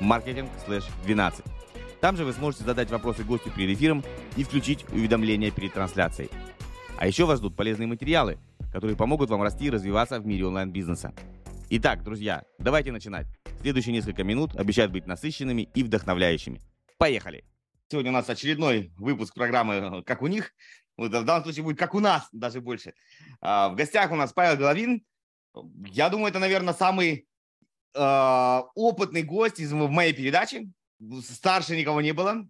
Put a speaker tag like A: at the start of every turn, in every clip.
A: marketing/12. Там же вы сможете задать вопросы гостю перед эфиром и включить уведомления перед трансляцией. А еще вас ждут полезные материалы, которые помогут вам расти и развиваться в мире онлайн-бизнеса. Итак, друзья, давайте начинать. Следующие несколько минут обещают быть насыщенными и вдохновляющими. Поехали! Сегодня у нас очередной выпуск программы «Как у них». В данном случае будет «Как у нас», даже больше. В гостях у нас Павел Головин. Я думаю, это, наверное, самый опытный гость из в моей передаче. Старше никого не было.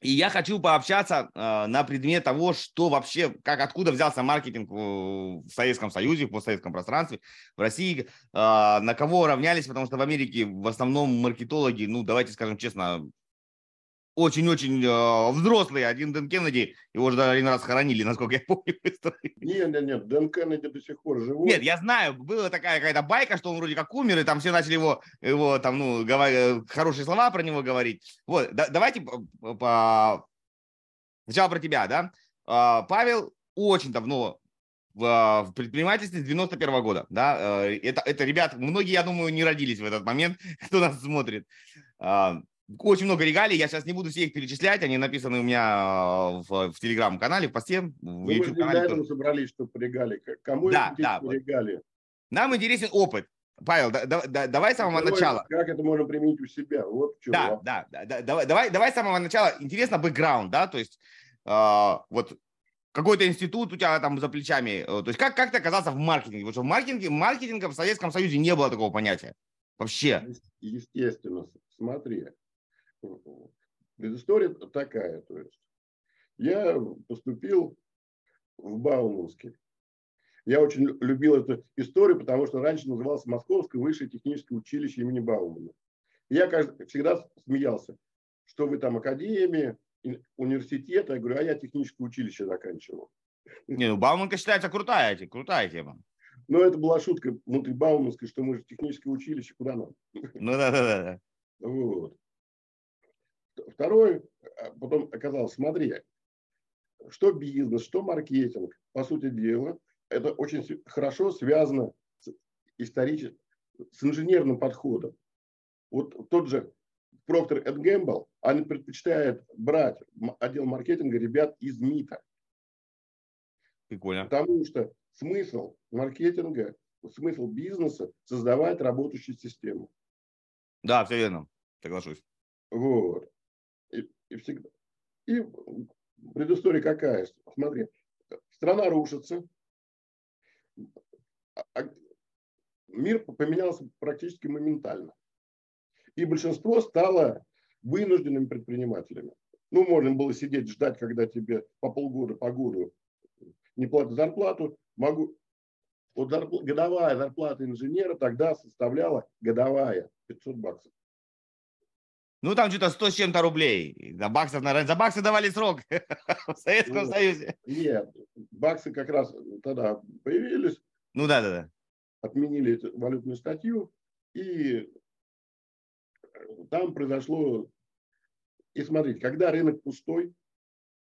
A: И я хочу пообщаться э, на предмет того, что вообще, как откуда взялся маркетинг в, в Советском Союзе, в постсоветском пространстве, в России, э, на кого равнялись, потому что в Америке в основном маркетологи, ну давайте скажем честно, очень-очень э, взрослый, один Дэн Кеннеди, его же даже один раз хоронили, насколько я помню.
B: Нет, нет, нет, Дэн Кеннеди до сих пор живой.
A: Нет, я знаю, была такая какая-то байка, что он вроде как умер, и там все начали его, его там, ну, говор... Э, хорошие слова про него говорить. Вот, да, давайте по... сначала про тебя, да. А, Павел очень давно в, предпринимательстве с 91 -го года, да, э, это, это ребят, многие, я думаю, не родились в этот момент, кто нас смотрит. Очень много регалий, я сейчас не буду все их перечислять, они написаны у меня а, в, в телеграм-канале, в посте, в
B: ну, YouTube-канале. Мы для собрались, чтобы регалии. Кому
A: да, да, регалии? Нам интересен опыт. Павел, да, да, давай с самого давай, начала.
B: Как это можно применить у себя? Вот
A: в чем да, да, да, да, давай, давай, давай с самого начала. Интересно бэкграунд, да, то есть э, вот какой-то институт у тебя там за плечами. Э, то есть как, как ты оказался в маркетинге? Потому что в маркетинге, маркетинга в Советском Союзе не было такого понятия. Вообще.
B: Естественно. Смотри, Предыстория такая, то есть. Я поступил в Бауманский. Я очень любил эту историю, потому что раньше называлось Московское высшее техническое училище имени Баумана. я всегда смеялся, что вы там академия, университет. Я говорю, а я техническое училище заканчивал.
A: Не, ну Бауманка считается крутая, крутая тема.
B: Но это была шутка внутри Бауманской, что мы же техническое училище, куда нам?
A: Ну да, да, да.
B: Вот. Второе, а, потом оказалось, смотри, что бизнес, что маркетинг, по сути дела, это очень хорошо связано с историческим, с инженерным подходом. Вот тот же Procter Gamble, они предпочитают брать отдел маркетинга ребят из МИТа.
A: Прикольно.
B: Потому что смысл маркетинга, смысл бизнеса создавать работающую систему.
A: Да, все верно, соглашусь.
B: Вот. И, всегда. И предыстория какая? Смотри, страна рушится, а, а мир поменялся практически моментально. И большинство стало вынужденными предпринимателями. Ну, можно было сидеть, ждать, когда тебе по полгода, по году не платят зарплату. Могу... Вот зарпл... годовая зарплата инженера тогда составляла годовая 500 баксов.
A: Ну, там что-то 100 с чем-то рублей. За баксов, наверное, за баксы давали срок в Советском ну, Союзе.
B: Нет, баксы как раз тогда появились.
A: Ну, да, да, да.
B: Отменили валютную статью, и там произошло... И смотрите, когда рынок пустой,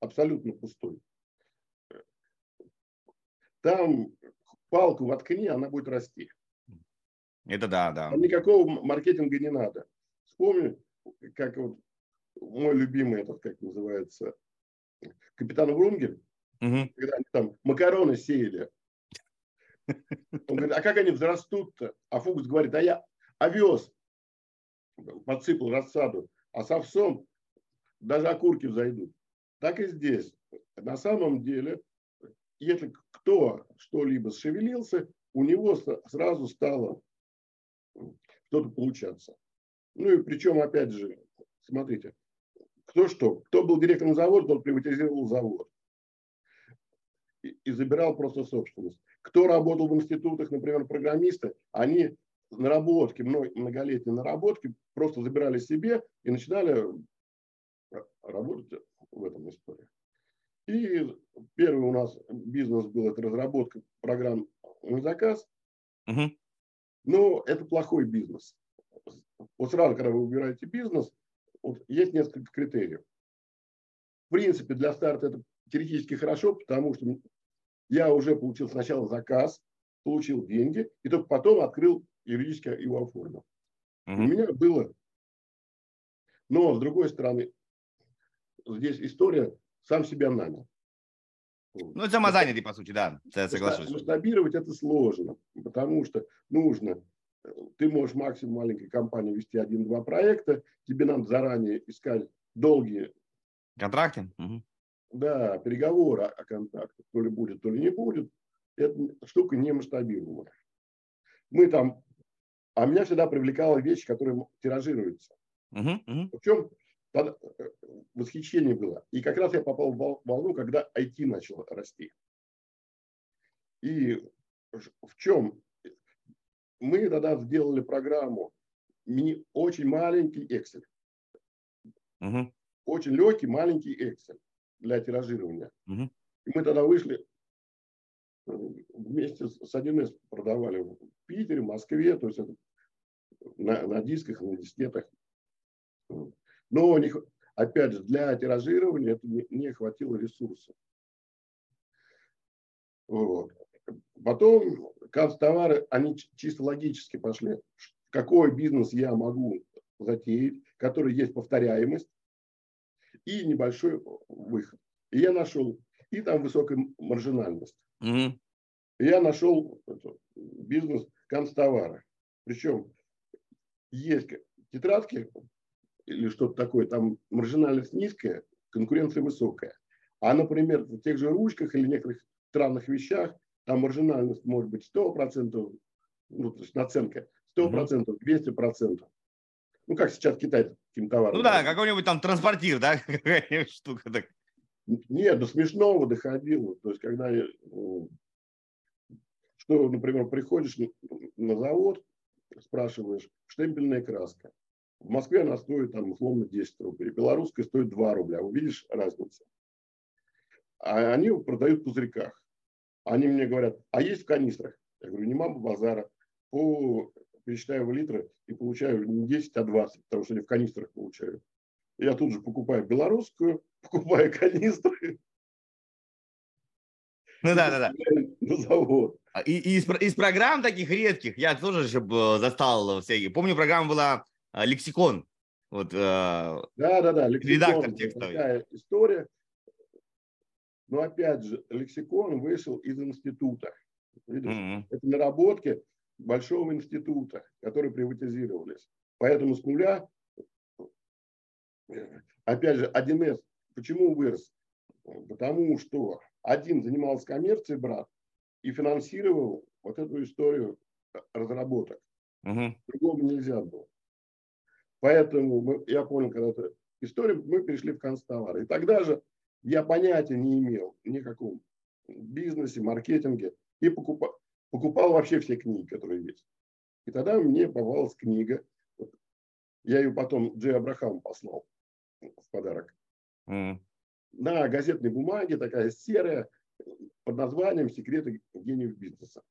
B: абсолютно пустой, там палку воткни, она будет расти.
A: Это да, да.
B: Там никакого маркетинга не надо. Вспомни, как вот мой любимый этот, как называется, капитан Врунгель, угу. когда они там макароны сеяли. Он говорит, а как они взрастут-то? А Фукс говорит, а я овес подсыпал рассаду, а с овсом даже окурки взойдут. Так и здесь. На самом деле, если кто что-либо шевелился, у него сразу стало что-то получаться. Ну и причем, опять же, смотрите, кто что, кто был директором завода, тот приватизировал завод и, и забирал просто собственность. Кто работал в институтах, например, программисты, они наработки, многолетние наработки просто забирали себе и начинали работать в этом истории. И первый у нас бизнес был это разработка программ на заказ. Угу. Но это плохой бизнес. Вот сразу, когда вы выбираете бизнес, вот есть несколько критериев. В принципе, для старта это теоретически хорошо, потому что я уже получил сначала заказ, получил деньги, и только потом открыл юридически его оформил. Угу. У меня было... Но, с другой стороны, здесь история сам себя нанял.
A: Ну, это самозанятый, по сути, да, я соглашусь.
B: Масштабировать это сложно, потому что нужно, ты можешь максимум маленькой компании вести один-два проекта, тебе надо заранее искать долгие
A: контракты. Угу.
B: Да, переговоры о контрактах, то ли будет, то ли не будет. Эта штука не масштабируемая. Мы там, а меня всегда привлекала вещь, которая тиражируется. Угу, угу. В чем Тогда э, восхищение было. И как раз я попал в волну, когда IT начал расти. И в чем? Мы тогда сделали программу мини, очень маленький Excel. Угу. Очень легкий маленький Excel для тиражирования. Угу. И мы тогда вышли э, вместе с 1С продавали в Питере, в Москве, то есть это на, на дисках, на дискетах. Но, не, опять же, для тиражирования это не, не хватило ресурсов. Вот. Потом канцтовары, они чисто логически пошли. Какой бизнес я могу затеять, который есть повторяемость и небольшой выход. И я нашел, и там высокая маржинальность. Mm-hmm. И я нашел бизнес канцтовара. Причем есть тетрадки или что-то такое, там маржинальность низкая, конкуренция высокая. А, например, в тех же ручках или некоторых странных вещах, там маржинальность может быть 100%, ну, то есть наценка 100%, 200%. Ну, как сейчас Китай таким товаром.
A: Ну да, какой-нибудь там транспортир, да, какая штука так.
B: Нет, до смешного доходило. То есть, когда, ну, что, например, приходишь на завод, спрашиваешь, штемпельная краска. В Москве она стоит там условно 10 рублей, белорусская стоит 2 рубля. Увидишь разницу? А они продают в пузырьках. Они мне говорят, а есть в канистрах? Я говорю, не мама базара. По, пересчитаю в литры и получаю не 10, а 20, потому что они в канистрах получают. Я тут же покупаю белорусскую, покупаю канистры.
A: Ну да, да, да. На завод. А, и, и из, из программ таких редких я тоже еще застал всякие. Помню, программа была а, лексикон. Вот,
B: да, да, да, лексикон, редактор текстовый. Такая история. Но опять же, лексикон вышел из института. Видишь? Mm-hmm. Это наработки большого института, которые приватизировались. Поэтому с нуля, опять же, 1С, почему вырос? Потому что один занимался коммерцией, брат, и финансировал вот эту историю разработок. Угу. Другому нельзя было. Поэтому мы, я понял, когда эту историю, мы перешли в констовар. И тогда же я понятия не имел никаком бизнесе, маркетинге и покупал, покупал вообще все книги, которые есть. И тогда мне попалась книга. Я ее потом Джей Абрахам послал в подарок. Mm. На газетной бумаге, такая серая, под названием «Секреты гениев бизнеса».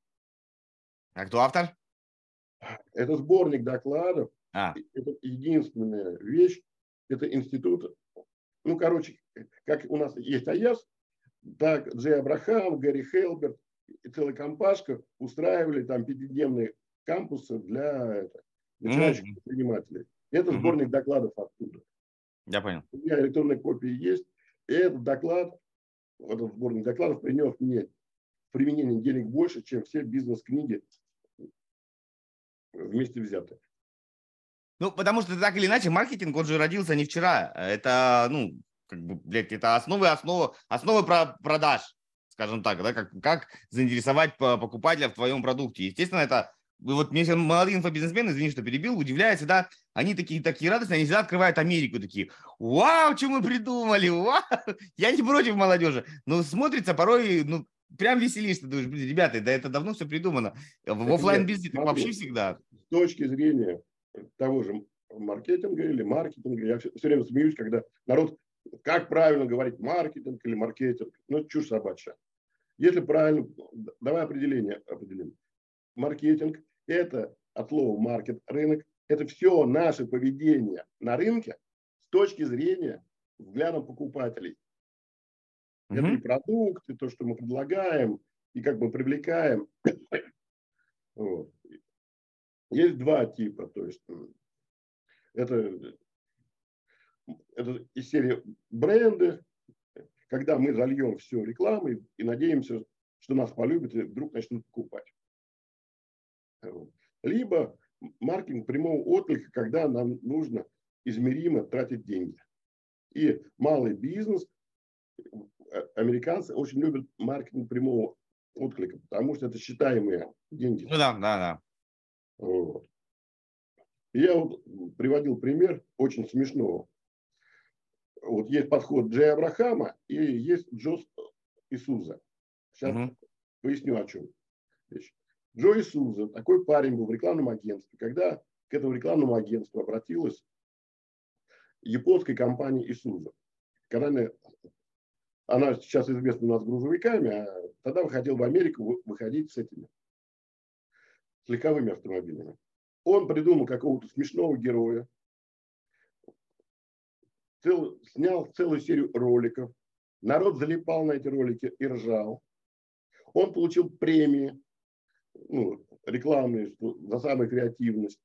A: А кто автор?
B: Это сборник докладов а. Это единственная вещь, это институт, ну, короче, как у нас есть АЕС, так Джей Абрахам, Гарри Хелберт и целая компашка устраивали там пятидневные кампусы для это, начинающих mm-hmm. предпринимателей. Это mm-hmm. сборник докладов оттуда.
A: Я понял.
B: У меня электронная копия есть. И этот доклад, этот сборник докладов принес мне применение денег больше, чем все бизнес-книги вместе взятые.
A: Ну, потому что так или иначе маркетинг, он же родился не вчера. Это, ну, как бы, блядь, это основы, основы, основы про продаж, скажем так, да, как, как заинтересовать покупателя в твоем продукте. Естественно, это вот мне молодые инфобизнесмены, извини, что перебил, удивляются, да, они такие, такие радостные, они всегда открывают Америку, такие, вау, что мы придумали, вау, я не против молодежи, но смотрится порой, ну, прям веселишься, думаешь, блин, ребята, да это давно все придумано. В офлайн бизнесе вообще всегда.
B: С точки зрения того же маркетинга или маркетинга, я все, все время смеюсь, когда народ, как правильно говорить, маркетинг или маркетинг, ну, это чушь собачья. Если правильно, давай определение определим. Маркетинг – это от слова маркет, рынок, это все наше поведение на рынке с точки зрения взгляда покупателей. Mm-hmm. Это и продукты, то, что мы предлагаем, и как мы привлекаем. вот. Есть два типа, то есть это, это из серии бренды, когда мы зальем все рекламой и надеемся, что нас полюбят и вдруг начнут покупать. Либо маркетинг прямого отклика, когда нам нужно измеримо тратить деньги. И малый бизнес, э, американцы очень любят маркетинг прямого отклика, потому что это считаемые деньги.
A: Ну да, да, да.
B: Вот. Я вот приводил пример очень смешного. Вот есть подход Джей Абрахама и есть Джос Исуза. Сейчас угу. поясню о чем речь. Джо Исуза, такой парень был в рекламном агентстве. Когда к этому рекламному агентству обратилась японская компания Исуза. Когда она, она сейчас известна у нас грузовиками, а тогда выходил в Америку выходить с этими с легковыми автомобилями. Он придумал какого-то смешного героя, цел, снял целую серию роликов. Народ залипал на эти ролики и ржал. Он получил премии ну, рекламные за самую креативность.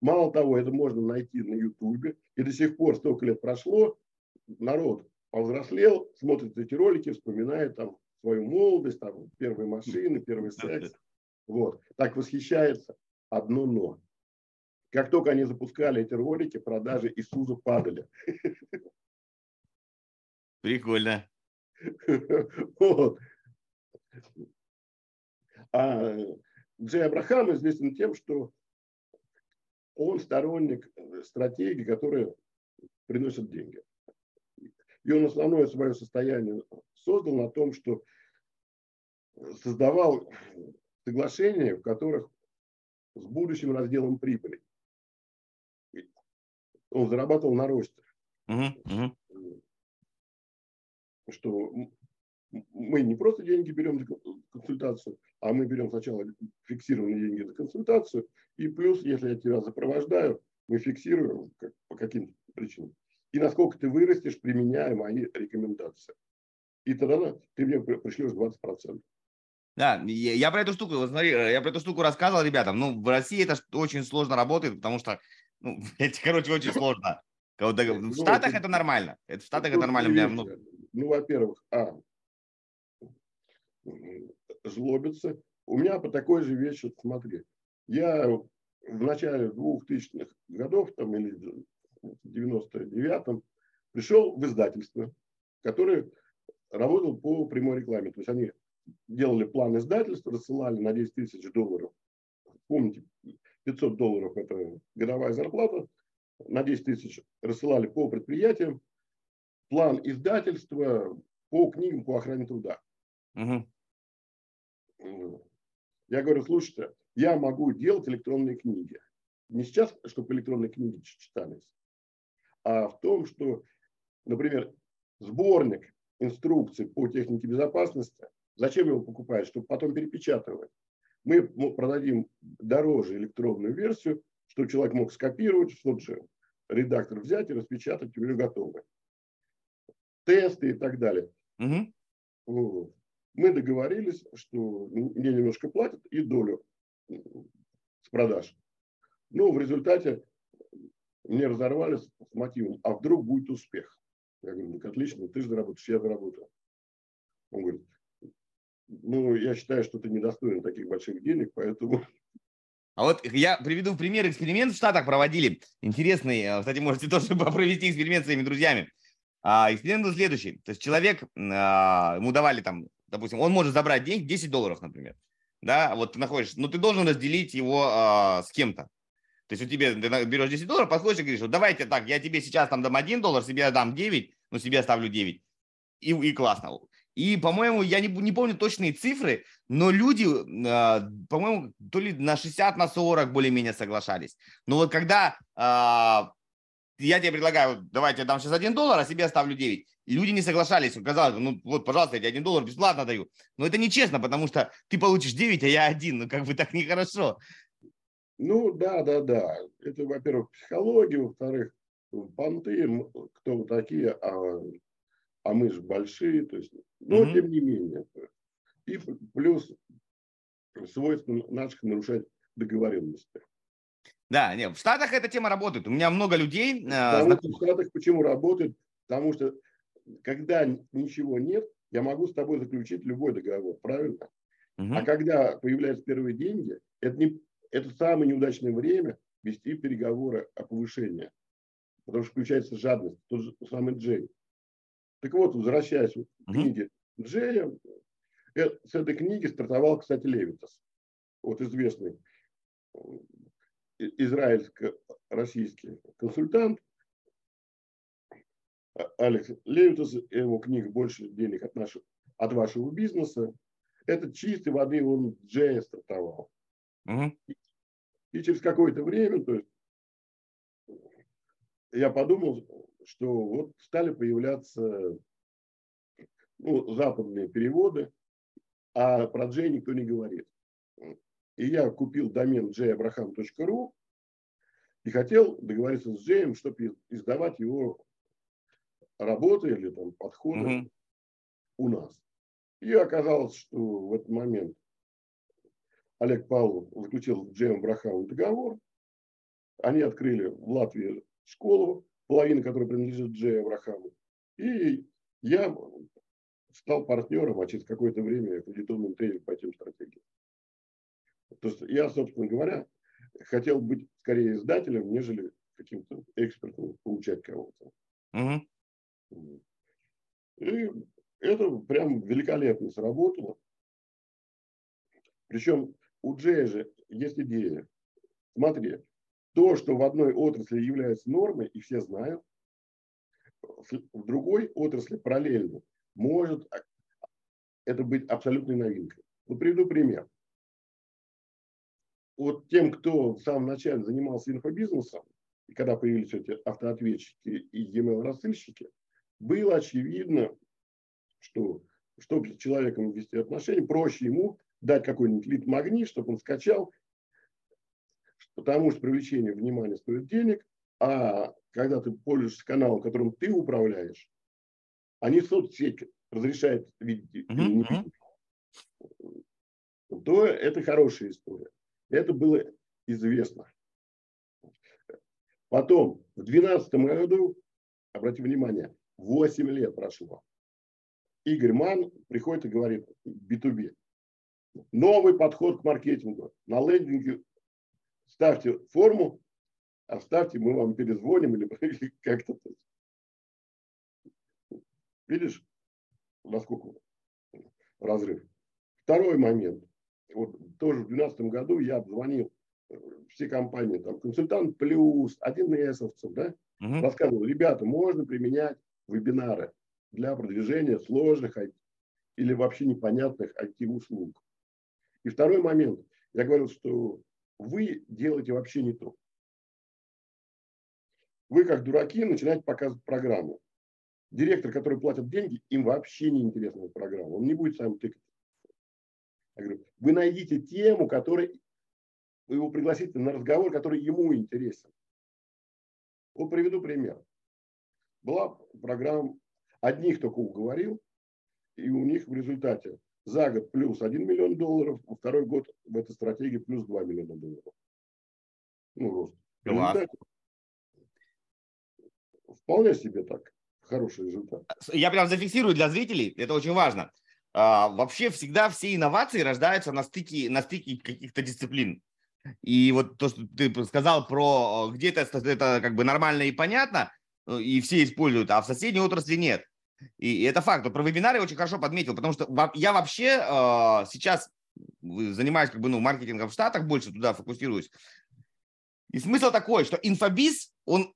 B: Мало того, это можно найти на Ютубе. И до сих пор, столько лет прошло, народ повзрослел, смотрит эти ролики, вспоминает там свою молодость, там первые машины, первый секс. Вот. Так восхищается. Одно но. Как только они запускали эти ролики, продажи Исуза падали.
A: Прикольно.
B: Вот. А Джей Абрахам известен тем, что он сторонник стратегии, которая приносит деньги. И он основное свое состояние создал на том, что создавал соглашения, в которых с будущим разделом прибыли. Он зарабатывал на росте. Uh-huh. Что мы не просто деньги берем за консультацию, а мы берем сначала фиксированные деньги за консультацию, и плюс, если я тебя запровождаю, мы фиксируем как, по каким причинам. И насколько ты вырастешь, применяя мои рекомендации. И тогда ты мне пришлешь 20%.
A: Да, я, я про эту штуку, вот смотри, э, я про эту штуку рассказывал ребятам. Ну, в России это очень сложно работает, потому что, ну, это, короче, очень сложно. В ну, Штатах это нормально. Это в Штатах это нормально. Меня,
B: ну, ну, во-первых, а, злобиться. У меня по такой же вещи, смотри, я в начале 2000-х годов, там, или в 99-м, пришел в издательство, которое работал по прямой рекламе. То есть они делали план издательства, рассылали на 10 тысяч долларов. Помните, 500 долларов – это годовая зарплата. На 10 тысяч рассылали по предприятиям. План издательства по книгам по охране труда. Угу. Я говорю, слушайте, я могу делать электронные книги. Не сейчас, чтобы электронные книги читались, а в том, что, например, сборник инструкций по технике безопасности Зачем его покупать? Чтобы потом перепечатывать. Мы продадим дороже электронную версию, чтобы человек мог скопировать, чтобы же редактор взять и распечатать уже готовы. Тесты и так далее. Угу. Вот. Мы договорились, что мне немножко платят и долю с продаж. Но в результате мне разорвали с мотивом, а вдруг будет успех. Я говорю, ну отлично, ты же заработаешь, я заработаю. Он говорит, ну, я считаю, что ты недостоин таких больших денег, поэтому...
A: А вот я приведу пример. Эксперимент в Штатах проводили. Интересный. Э, кстати, можете тоже провести эксперимент с своими друзьями. А, эксперимент был следующий. То есть человек, а, ему давали там, допустим, он может забрать деньги, 10 долларов, например. Да, вот ты находишь, но ты должен разделить его а, с кем-то. То есть у тебя, ты берешь 10 долларов, подходишь и говоришь, вот давайте так, я тебе сейчас там дам 1 доллар, себе дам 9, но себе оставлю 9. И, и классно. И, по-моему, я не, не помню точные цифры, но люди, э, по-моему, то ли на 60, на 40 более-менее соглашались. Но вот когда э, я тебе предлагаю, давайте я дам сейчас 1 доллар, а себе оставлю 9. И люди не соглашались. Казалось, ну вот, пожалуйста, я тебе 1 доллар бесплатно даю. Но это нечестно, потому что ты получишь 9, а я 1. Ну как бы так нехорошо.
B: Ну да, да, да. Это, во-первых, психология, во-вторых, понты, кто такие, а, а мы же большие. То есть, но mm-hmm. тем не менее. И плюс свойство наших нарушать договоренности.
A: Да, нет, в Штатах эта тема работает. У меня много людей.
B: Э, в Штатах почему работает? Потому что когда ничего нет, я могу с тобой заключить любой договор, правильно? Угу. А когда появляются первые деньги, это, не, это самое неудачное время вести переговоры о повышении. Потому что включается жадность, тот же самый Джей. Так вот, возвращаясь к книге Джея, э, с этой книги стартовал, кстати, Левитас. Вот известный израильско-российский консультант а, Алекс Левитус, его книга «Больше денег от, нашего, от вашего бизнеса». Это чистой воды он Джея стартовал. Угу. И, и через какое-то время, то есть, я подумал, что вот стали появляться ну, западные переводы, а про Джей никто не говорит. И я купил домен jayabraham.ru и хотел договориться с Джеем, чтобы издавать его работы или там подходы угу. у нас. И оказалось, что в этот момент Олег Павлов заключил с Джеем Брахамом договор. Они открыли в Латвии школу, половина которой принадлежит Джею Брахаму. И я стал партнером, а через какое-то время аккредитованным тренером по этим стратегиям. То есть я, собственно говоря, хотел быть скорее издателем, нежели каким-то экспертом, получать кого-то. Угу. И это прям великолепно сработало. Причем у Джея же есть идея. Смотри, то, что в одной отрасли является нормой, и все знают, в другой отрасли параллельно может это быть абсолютной новинкой. Ну, приведу пример вот тем, кто в самом начале занимался инфобизнесом, и когда появились эти автоответчики и e-mail рассылщики, было очевидно, что чтобы с человеком вести отношения, проще ему дать какой-нибудь лид-магнит, чтобы он скачал, потому что привлечение внимания стоит денег, а когда ты пользуешься каналом, которым ты управляешь, они соцсеть разрешают видеть uh-huh. то это хорошая история. Это было известно. Потом, в 2012 году, обратите внимание, 8 лет прошло. Игорь Ман приходит и говорит B2B. Новый подход к маркетингу. На лендинге ставьте форму, оставьте, мы вам перезвоним или как-то. Видишь, насколько разрыв. Второй момент вот тоже в 2012 году я обзвонил э, все компании, там, консультант плюс, один эсовцев, да, угу. рассказывал, ребята, можно применять вебинары для продвижения сложных или вообще непонятных IT-услуг. И второй момент, я говорил, что вы делаете вообще не то. Вы, как дураки, начинаете показывать программу. Директор, который платит деньги, им вообще не интересна эта программа. Он не будет сам тыкать я говорю, вы найдите тему, которой вы его пригласите на разговор, который ему интересен. Вот приведу пример. Была программа, одних только уговорил, и у них в результате за год плюс 1 миллион долларов, а второй год в этой стратегии плюс 2 миллиона долларов. Ну, рост. Вполне себе так. Хороший результат.
A: Я прям зафиксирую для зрителей, это очень важно. А, вообще всегда все инновации рождаются на стыке, на стыке каких-то дисциплин. И вот то, что ты сказал про где-то это как бы нормально и понятно, и все используют, а в соседней отрасли нет. И это факт. Вот про вебинары очень хорошо подметил, потому что я вообще э, сейчас занимаюсь как бы ну маркетингом в Штатах, больше туда фокусируюсь. И смысл такой, что инфобиз, он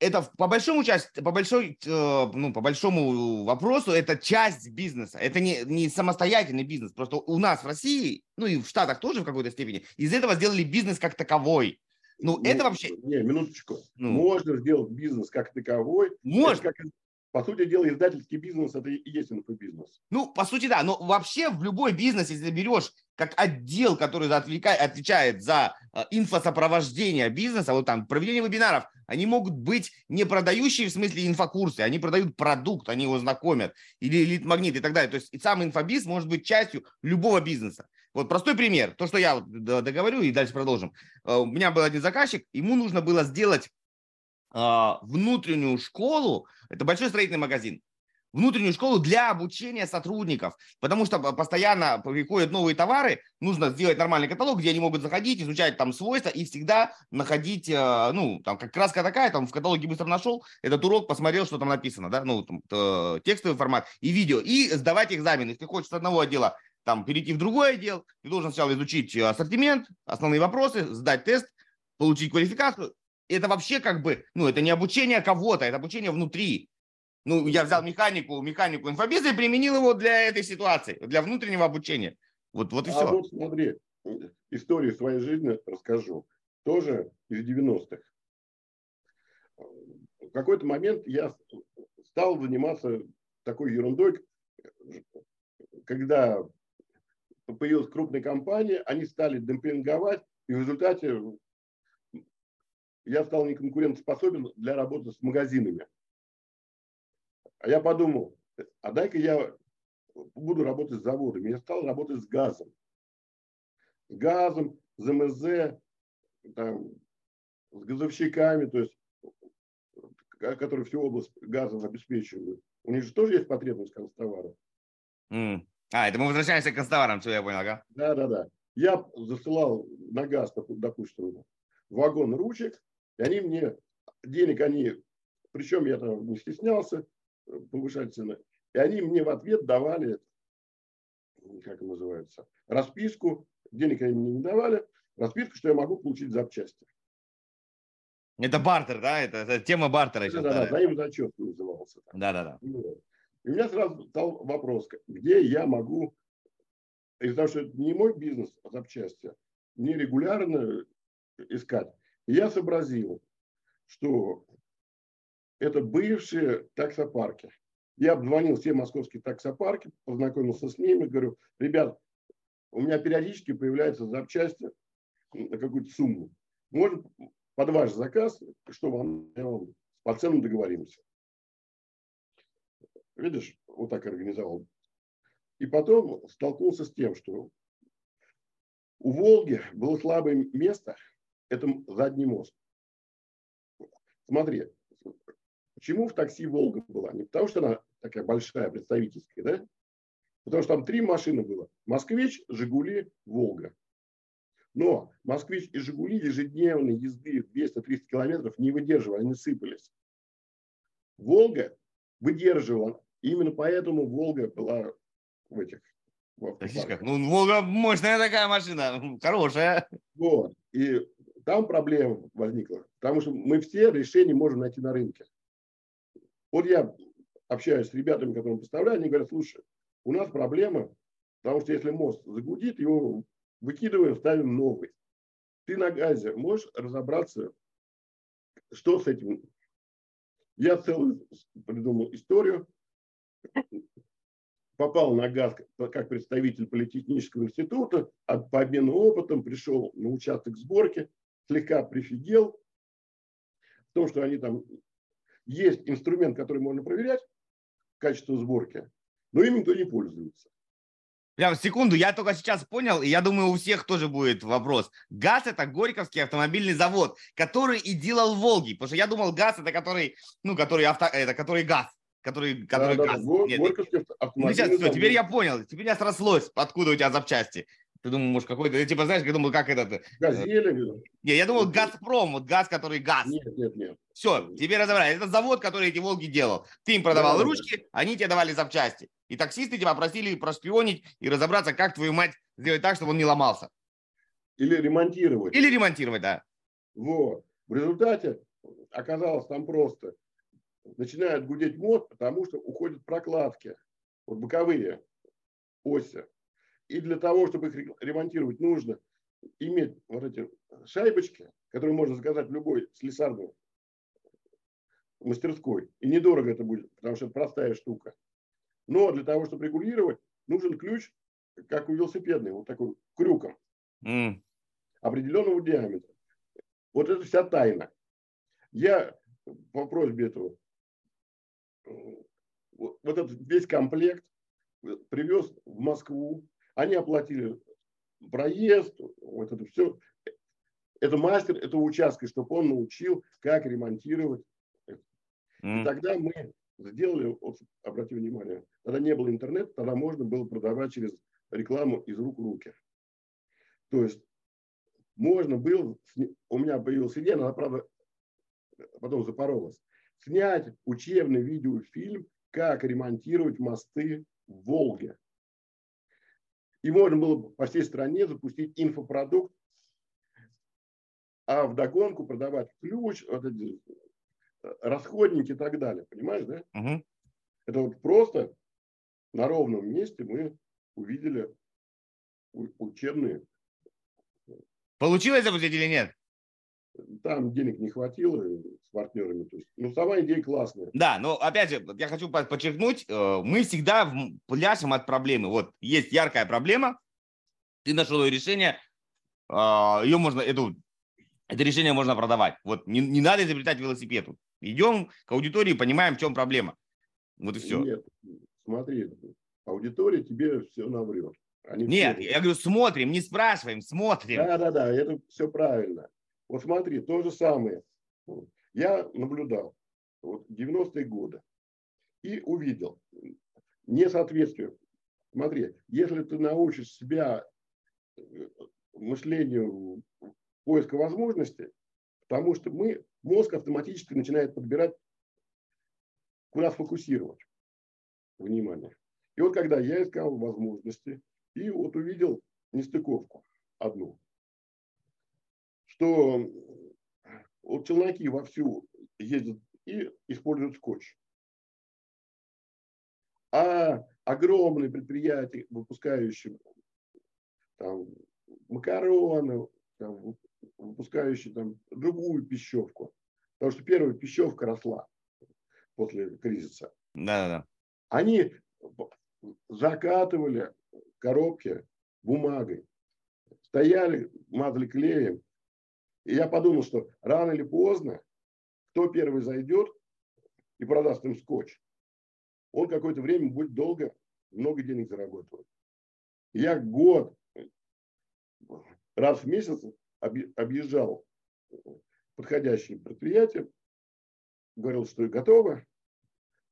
A: это по большому части, по большой, э, ну, по большому вопросу, это часть бизнеса. Это не, не самостоятельный бизнес. Просто у нас в России, ну и в Штатах тоже в какой-то степени, из этого сделали бизнес как таковой. Ну, ну это вообще...
B: Не, минуточку. Ну, Можно сделать бизнес как таковой.
A: Можно. Как,
B: по сути дела, издательский бизнес – это и есть инфобизнес.
A: Ну, по сути, да. Но вообще в любой бизнес, если берешь как отдел, который отвечает за э, инфосопровождение бизнеса, вот там проведение вебинаров, они могут быть не продающие в смысле инфокурсы, они продают продукт, они его знакомят, или элит-магнит и так далее. То есть и сам инфобиз может быть частью любого бизнеса. Вот простой пример, то, что я договорю и дальше продолжим. Э, у меня был один заказчик, ему нужно было сделать а, внутреннюю школу, это большой строительный магазин, внутреннюю школу для обучения сотрудников, потому что постоянно приходят новые товары, нужно сделать нормальный каталог, где они могут заходить, изучать там свойства и всегда находить, э, ну, там как краска такая, там в каталоге быстро нашел этот урок, посмотрел, что там написано, да, ну, там, текстовый формат и видео, и сдавать экзамен. Если хочешь с одного отдела там перейти в другой отдел, ты должен сначала изучить ассортимент, основные вопросы, сдать тест, получить квалификацию, это вообще как бы, ну, это не обучение кого-то, это обучение внутри. Ну, я взял механику, механику инфобиза и применил его для этой ситуации, для внутреннего обучения. Вот, вот и
B: а
A: все.
B: вот смотри, историю своей жизни расскажу. Тоже из 90-х. В какой-то момент я стал заниматься такой ерундой, когда появилась крупная компания, они стали демпинговать, и в результате я стал неконкурентоспособен для работы с магазинами. А я подумал, а дай-ка я буду работать с заводами. Я стал работать с газом. С газом, с МЗ, там, с газовщиками, то есть, которые всю область газом обеспечивают. У них же тоже есть потребность констоваров.
A: Mm. А, это мы возвращаемся к констоварам, все я понял, ага.
B: Да, да, да. Я засылал на газ, допустим, вагон ручек, и они мне, денег они, причем я там не стеснялся э, повышать цены, и они мне в ответ давали, как называется, расписку, денег они мне не давали, расписку, что я могу получить запчасти.
A: Это бартер, да? Это, это тема бартера.
B: Да, да, да, взаимозачет назывался.
A: Да, да, да.
B: И у меня сразу стал вопрос, где я могу, из-за того, что это не мой бизнес, а запчасти, не регулярно искать, я сообразил, что это бывшие таксопарки. Я обзвонил все московские таксопарки, познакомился с ними, говорю, ребят, у меня периодически появляются запчасти на какую-то сумму. Может, под ваш заказ, что вам, вам по ценам договоримся. Видишь, вот так организовал. И потом столкнулся с тем, что у Волги было слабое место – это задний мост. Смотри, почему в такси Волга была? Не потому, что она такая большая, представительская, да? Потому что там три машины было. Москвич, Жигули, Волга. Но Москвич и Жигули ежедневной езды 200-300 километров не выдерживали, они сыпались. Волга выдерживала. Именно поэтому Волга была в этих
A: в Ну, Волга мощная такая машина, хорошая.
B: Вот. И там проблема возникла, потому что мы все решения можем найти на рынке. Вот я общаюсь с ребятами, которые поставляют, они говорят, слушай, у нас проблема, потому что если мост загудит, его выкидываем, ставим новый. Ты на газе можешь разобраться, что с этим. Я целую придумал историю, попал на ГАЗ как представитель Политехнического института, по обмену опытом пришел на участок сборки, слегка прифигел в том, что они там есть инструмент, который можно проверять, качество сборки, но им никто не пользуется.
A: Прям секунду, я только сейчас понял, и я думаю, у всех тоже будет вопрос. ГАЗ – это Горьковский автомобильный завод, который и делал Волги. Потому что я думал, ГАЗ – это который, ну, который, авто, это который ГАЗ. Который, который да, газ. Да, да. Горьковский автомобильный ну, сейчас, все, теперь я понял, теперь я срослось, откуда у тебя запчасти. Ты думал, может, какой-то, я типа, знаешь, я думал, как этот... Э,
B: Газели.
A: Не, я думал, Газпром, вот газ, который газ.
B: Нет, нет, нет.
A: Все, тебе разобрали. Это завод, который эти Волги делал. Ты им продавал да, ручки, да. они тебе давали запчасти. И таксисты тебя просили прошпионить и разобраться, как твою мать сделать так, чтобы он не ломался.
B: Или ремонтировать.
A: Или ремонтировать, да.
B: Вот. В результате оказалось там просто. Начинает гудеть мост, потому что уходят прокладки, вот боковые оси. И для того, чтобы их ремонтировать, нужно иметь вот эти шайбочки, которые можно заказать в любой слесарной мастерской. И недорого это будет, потому что это простая штука. Но для того, чтобы регулировать, нужен ключ, как у велосипедный, вот такой крюком. Mm. Определенного диаметра. Вот это вся тайна. Я по просьбе этого вот этот весь комплект привез в Москву. Они оплатили проезд, вот это все. Это мастер этого участка, чтобы он научил, как ремонтировать. Mm. И тогда мы сделали, вот, обрати внимание, тогда не было интернета, тогда можно было продавать через рекламу из рук в руки. То есть можно было, у меня появилась идея, она, правда, потом запоролась, снять учебный видеофильм, как ремонтировать мосты в Волге. И можно было по всей стране запустить инфопродукт, а вдогонку продавать ключ, вот эти э, расходники и так далее. Понимаешь, да? Угу. Это вот просто на ровном месте мы увидели учебные.
A: Получилось запустить или нет?
B: Там денег не хватило с партнерами. То есть, ну, сама идея классная.
A: Да, но опять же, я хочу подчеркнуть, э, мы всегда пляшем от проблемы. Вот есть яркая проблема, ты нашел ее решение, а, ее можно, эту, это решение можно продавать. Вот не, не надо изобретать велосипед. Идем к аудитории, понимаем, в чем проблема. Вот и все.
B: Нет, смотри, аудитория тебе все наврет.
A: Они Нет, все... я говорю, смотрим, не спрашиваем, смотрим.
B: Да, да, да, это все правильно. Вот смотри, то же самое. Я наблюдал вот 90-е годы и увидел несоответствие. Смотри, если ты научишь себя э, мышлению поиска возможностей, потому что мы, мозг автоматически начинает подбирать, куда сфокусировать внимание. И вот когда я искал возможности, и вот увидел нестыковку одну, что вот челноки вовсю ездят и используют скотч. А огромные предприятия, выпускающие там, макароны, там, выпускающие там, другую пищевку, потому что первая пищевка росла после кризиса.
A: Да, да.
B: Они закатывали коробки бумагой, стояли, мазали клеем. И я подумал, что рано или поздно, кто первый зайдет и продаст им скотч, он какое-то время будет долго, много денег заработать. Я год, раз в месяц объезжал подходящие предприятия, говорил, что готово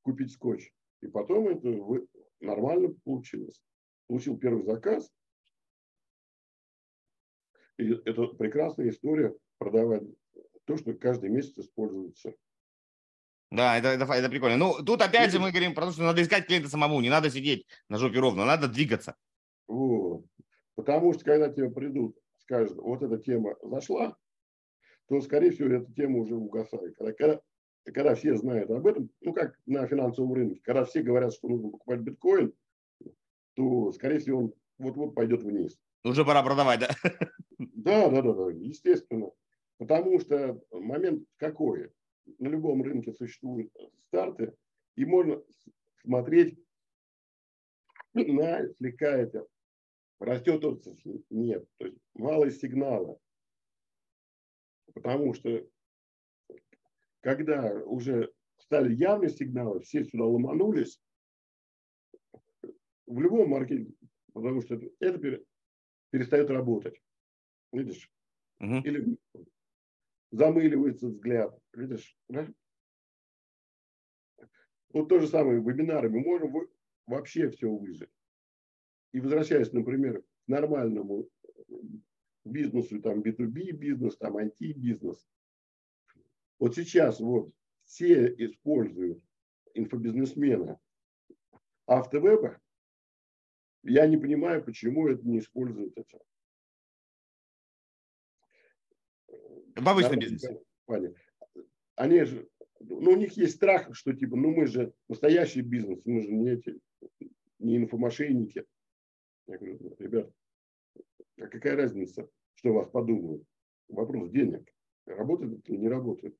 B: купить скотч. И потом это нормально получилось получил первый заказ. И это прекрасная история продавать то, что каждый месяц используется.
A: Да, это, это, это прикольно. Ну, тут опять же мы говорим про то, что надо искать клиента самому, не надо сидеть на жопе ровно, надо двигаться.
B: Вот. Потому что когда тебе придут, скажут, вот эта тема зашла, то, скорее всего, эта тема уже угасает. Когда, когда, когда все знают об этом, ну, как на финансовом рынке, когда все говорят, что нужно покупать биткоин, то, скорее всего, он вот-вот пойдет вниз.
A: Уже пора продавать, да?
B: Да, да, да, да, естественно. Потому что момент какой? На любом рынке существуют старты, и можно смотреть на слегка это. Растет он, нет. То есть мало сигнала. Потому что когда уже стали явные сигналы, все сюда ломанулись, в любом маркетинге, потому что это перестает работать. Видишь? Угу. Или замыливается взгляд. Видишь? Да? Вот то же самое вебинары. Мы можем вообще все выжить. И возвращаясь, например, к нормальному бизнесу, там B2B бизнес, там IT-бизнес. Вот сейчас вот все используют инфобизнесмены автовеба я не понимаю, почему это не используют это.
A: В обычном бизнесе.
B: они же, ну, у них есть страх, что типа, ну мы же настоящий бизнес, мы же не эти, не инфомошенники. Я говорю, ребят, а какая разница, что вас подумают? Вопрос денег. Работает это или не работает?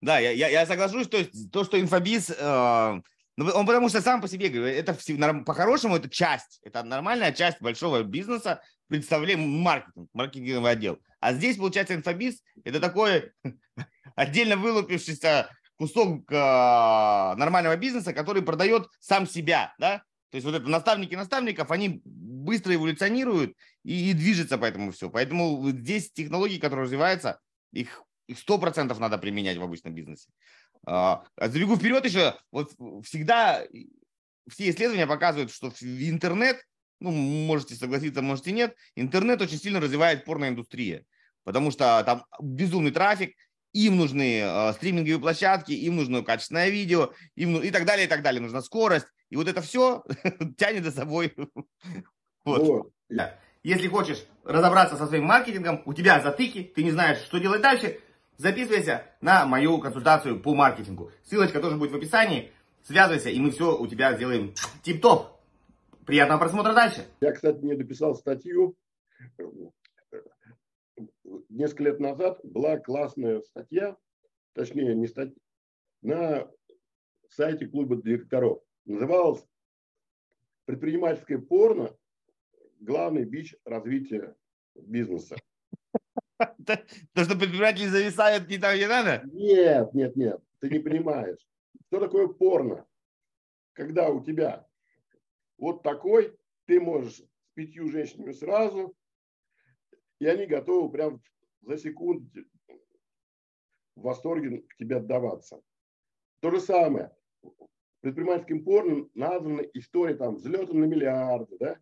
A: Да, я, я, я соглашусь, то есть то, что инфобиз, э, ну, он потому что сам по себе говорит, это по-хорошему это часть, это нормальная часть большого бизнеса, представление маркетинг, маркетинговый отдел. А здесь, получается, инфобиз – это такой отдельно вылупившийся кусок э, нормального бизнеса, который продает сам себя, да? То есть вот это наставники наставников, они быстро эволюционируют и, и движется по этому все. Поэтому здесь технологии, которые развиваются, их их сто процентов надо применять в обычном бизнесе. А, а забегу вперед еще, вот всегда все исследования показывают, что интернет, ну, можете согласиться, можете нет, интернет очень сильно развивает порноиндустрия, потому что там безумный трафик, им нужны э, стриминговые площадки, им нужно качественное видео, им, и так далее, и так далее, нужна скорость. И вот это все тянет за собой. вот. Если хочешь разобраться со своим маркетингом, у тебя затыки, ты не знаешь, что делать дальше, записывайся на мою консультацию по маркетингу. Ссылочка тоже будет в описании. Связывайся, и мы все у тебя сделаем тип-топ. Приятного просмотра дальше.
B: Я, кстати, не дописал статью. Несколько лет назад была классная статья, точнее, не статья, на сайте клуба директоров. Называлась «Предпринимательское порно. Главный бич развития бизнеса».
A: То, что предприниматели зависают не там, где надо?
B: Нет, нет, нет. Ты не понимаешь. Что такое порно? Когда у тебя вот такой, ты можешь с пятью женщинами сразу, и они готовы прям за секунду в восторге к тебе отдаваться. То же самое. Предпринимательским порно названа история там взлета на миллиарды, да?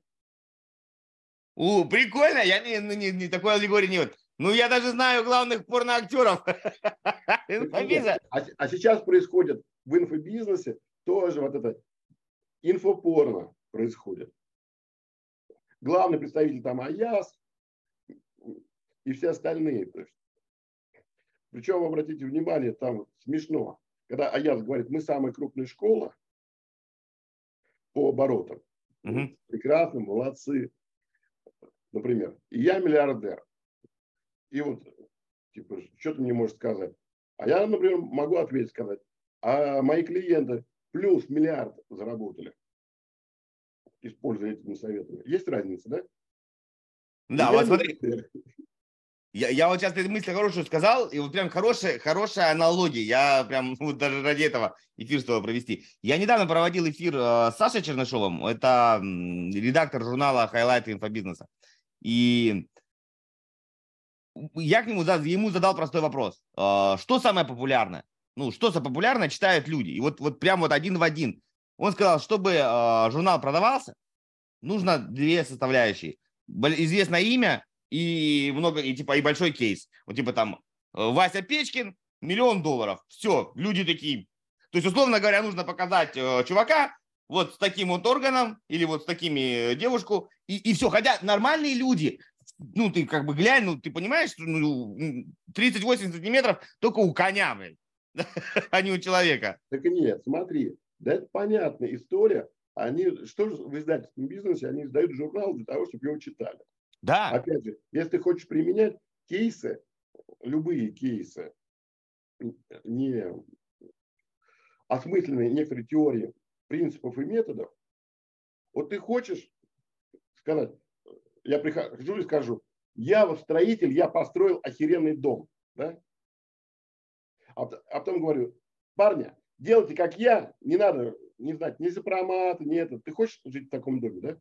A: У, прикольно, я не, не, не такой аллегории не вот. Ну, я даже знаю главных порноактеров.
B: А, а сейчас происходит в инфобизнесе тоже вот это инфопорно происходит. Главный представитель там Аяс и все остальные. Причем, обратите внимание, там смешно. Когда Аяс говорит, мы самая крупная школа по оборотам. Угу. Прекрасно, молодцы. Например, и я миллиардер. И вот, типа, что ты мне можешь сказать? А я, например, могу ответить, сказать, а мои клиенты плюс миллиард заработали, используя этими советами. Есть разница, да?
A: Да, и вот смотри. Я, я вот сейчас этой мысли хорошую сказал, и вот прям хорошая, хорошая аналогия. Я прям вот даже ради этого эфир с тобой провести. Я недавно проводил эфир э, с Сашей Чернышовым, это редактор журнала Highlight инфобизнеса. И я к нему ему задал простой вопрос. А, что самое популярное? Ну, что за популярное читают люди? И вот, вот прям вот один в один. Он сказал, чтобы а, журнал продавался, нужно две составляющие. Известное имя и много, и типа, и большой кейс. Вот типа там Вася Печкин, миллион долларов. Все, люди такие. То есть, условно говоря, нужно показать э, чувака вот с таким вот органом или вот с такими девушку, и, и все. Хотя нормальные люди ну, ты как бы глянь, ну, ты понимаешь, что ну, 30-80 сантиметров только у коня, блин, а не у человека.
B: Так нет, смотри, да это понятная история. Они, что же в издательском бизнесе, они издают журнал для того, чтобы его читали.
A: Да.
B: Опять же, если ты хочешь применять кейсы, любые кейсы, не осмысленные некоторые теории принципов и методов, вот ты хочешь сказать, я прихожу и скажу, я строитель, я построил охеренный дом. Да? А, а потом говорю, парня, делайте как я, не надо не знать ни сопромат, ни это. Ты хочешь жить в таком доме, да?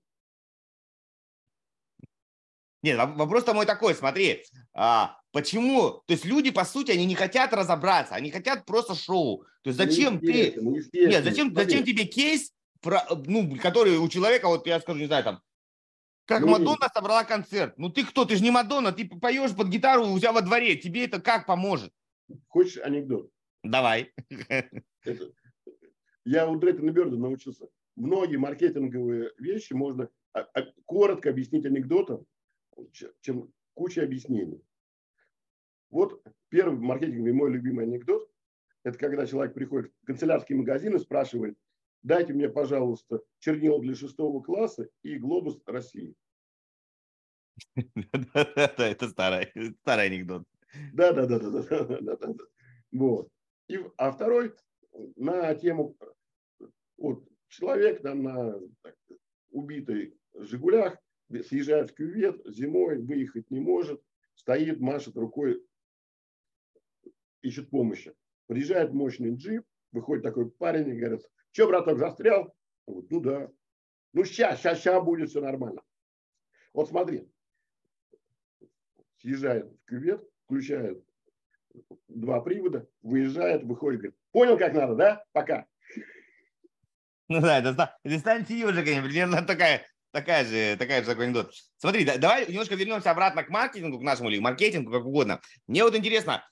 A: Нет, вопрос-то мой такой, смотри, а, почему, то есть люди, по сути, они не хотят разобраться, они хотят просто шоу. То есть зачем ты, нет, зачем, зачем тебе кейс, ну, который у человека, вот я скажу, не знаю, там, как ну, Мадонна собрала концерт. Ну ты кто? Ты же не Мадонна, ты поешь под гитару у себя во дворе. Тебе это как поможет?
B: Хочешь анекдот?
A: Давай.
B: Это, я у Дрейтона Берда научился. Многие маркетинговые вещи можно а, а, коротко объяснить анекдотом, чем куча объяснений. Вот первый маркетинговый мой любимый анекдот. Это когда человек приходит в канцелярский магазин и спрашивает, дайте мне, пожалуйста, чернила для шестого класса и глобус России.
A: Да, это старый, старый анекдот.
B: Да, да, да, да, да, да, да, да. Вот. И, а второй на тему вот человек там на так, убитой Жигулях съезжает в кювет, зимой выехать не может, стоит, машет рукой, ищет помощи. Приезжает мощный джип, выходит такой парень и говорит, что, браток, застрял? Говорит, ну да. Ну сейчас, сейчас, сейчас будет все нормально. Вот смотри, съезжает в кювет, включает два привода, выезжает, выходит, говорит, понял, как надо, да? Пока.
A: Ну да, это, это станция ежика, примерно такая, такая же, такая же такой анекдот. Смотри, да, давай немножко вернемся обратно к маркетингу, к нашему или маркетингу, как угодно. Мне вот интересно,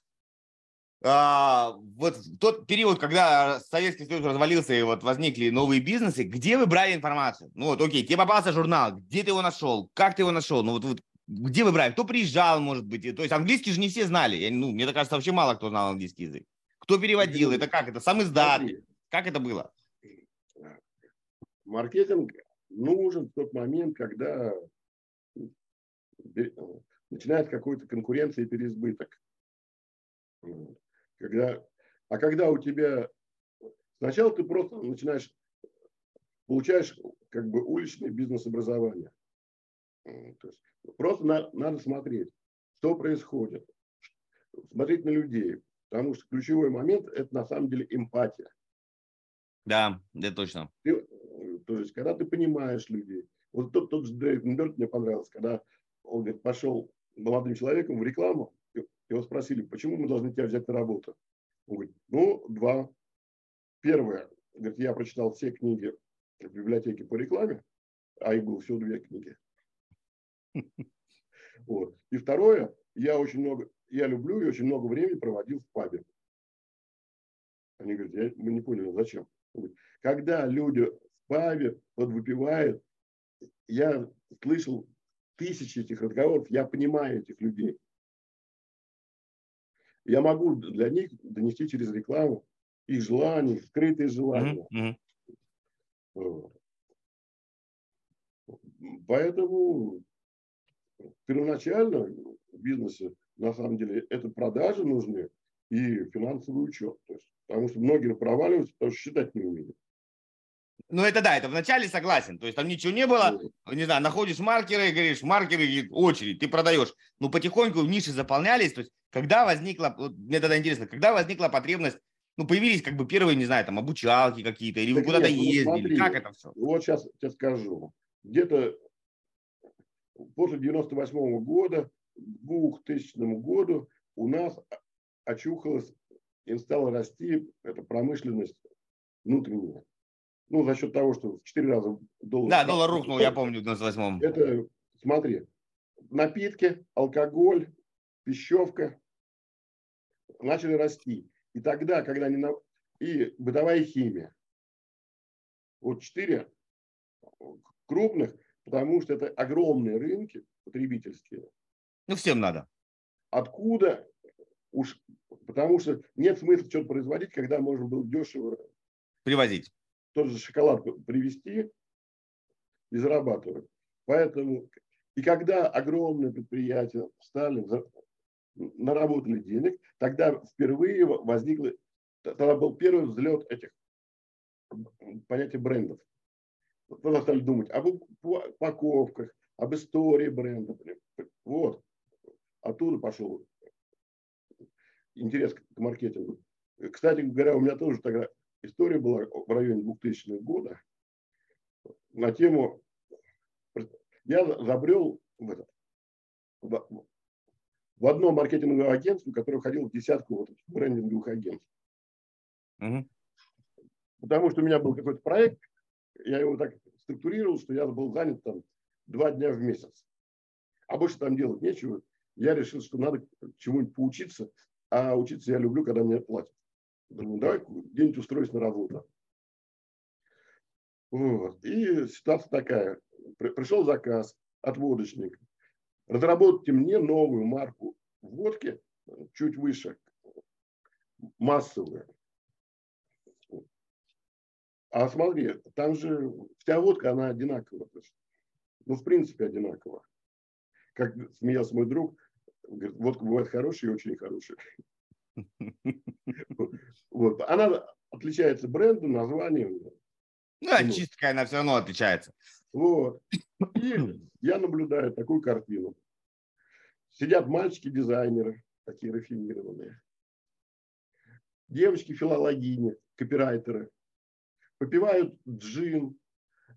A: а, вот тот период, когда Советский Союз развалился и вот возникли новые бизнесы, где вы брали информацию? Ну вот, окей, тебе попался журнал, где ты его нашел, как ты его нашел? Ну вот, вот где вы брали? Кто приезжал, может быть? То есть английский же не все знали. Я, ну, мне кажется, вообще мало кто знал английский язык. Кто переводил? Это как? Это сам издат? Как это было?
B: Маркетинг нужен в тот момент, когда начинает какой-то конкуренция и переизбыток. Когда, а когда у тебя сначала ты просто начинаешь, получаешь как бы уличное бизнес-образование. То есть просто на, надо смотреть, что происходит, смотреть на людей, потому что ключевой момент – это на самом деле эмпатия.
A: Да, это точно.
B: Ты, то есть, когда ты понимаешь людей. Вот тот, тот же Дрейденберг мне понравился, когда он говорит, пошел молодым человеком в рекламу, его спросили, почему мы должны тебя взять на работу. Он говорит, ну, два. Первое, говорит, я прочитал все книги в библиотеке по рекламе, а их было всего две книги. Вот. И второе, я очень много, я люблю и очень много времени проводил в пабе. Они говорят, я, мы не поняли, зачем. Говорит, когда люди в пабе подвыпивают, я слышал тысячи этих разговоров, я понимаю этих людей. Я могу для них донести через рекламу их желания, их скрытые желания. Mm-hmm. Поэтому первоначально в бизнесе на самом деле это продажи нужны и финансовый учет. То есть, потому что многие проваливаются, потому что считать не умеют.
A: Ну, это да, это вначале согласен. То есть там ничего не было, не знаю, находишь маркеры и говоришь, маркеры, очередь, ты продаешь. Ну, потихоньку ниши заполнялись. То есть когда возникла, вот мне тогда интересно, когда возникла потребность, ну, появились как бы первые, не знаю, там, обучалки какие-то, или так вы куда-то ну, ездили, смотри, как это все?
B: Вот сейчас тебе скажу. Где-то после 98 -го года, к 2000 году у нас очухалась и стала расти эта промышленность внутренняя. Ну, за счет того, что в 4 раза
A: доллар... Да, доллар рухнул, я помню, в 98-м.
B: Это, смотри, напитки, алкоголь, пищевка начали расти. И тогда, когда они... На... И бытовая химия. Вот четыре крупных, потому что это огромные рынки потребительские.
A: Ну, всем надо.
B: Откуда? Уж, потому что нет смысла что-то производить, когда можно было дешево
A: привозить.
B: Тот же шоколад привезти и зарабатывать. Поэтому и когда огромные предприятия стали наработали денег, тогда впервые возникло, тогда был первый взлет этих понятия брендов. Тогда стали думать об упаковках, об истории бренда. Вот. Оттуда пошел интерес к маркетингу. Кстати говоря, у меня тоже тогда история была в районе 2000 года на тему... Я забрел в этот, в одно маркетинговое агентство, которое входило в десятку вот брендинговых агентств. Угу. Потому что у меня был какой-то проект, я его так структурировал, что я был занят там два дня в месяц. А больше там делать нечего. Я решил, что надо чему-нибудь поучиться, а учиться я люблю, когда мне платят. Думаю, давай где-нибудь устроюсь на работу. Вот. И ситуация такая. Пришел заказ от водочника разработайте мне новую марку водки чуть выше, массовые. А смотри, там же вся водка, она одинаковая. Ну, в принципе, одинаковая. Как смеялся мой друг, говорит, водка бывает хорошая и очень хорошая. Вот. Она отличается брендом, названием.
A: Ну, а чистка она все равно отличается.
B: Вот. И я наблюдаю такую картину. Сидят мальчики-дизайнеры, такие рафинированные. Девочки филологини, копирайтеры. Попивают джин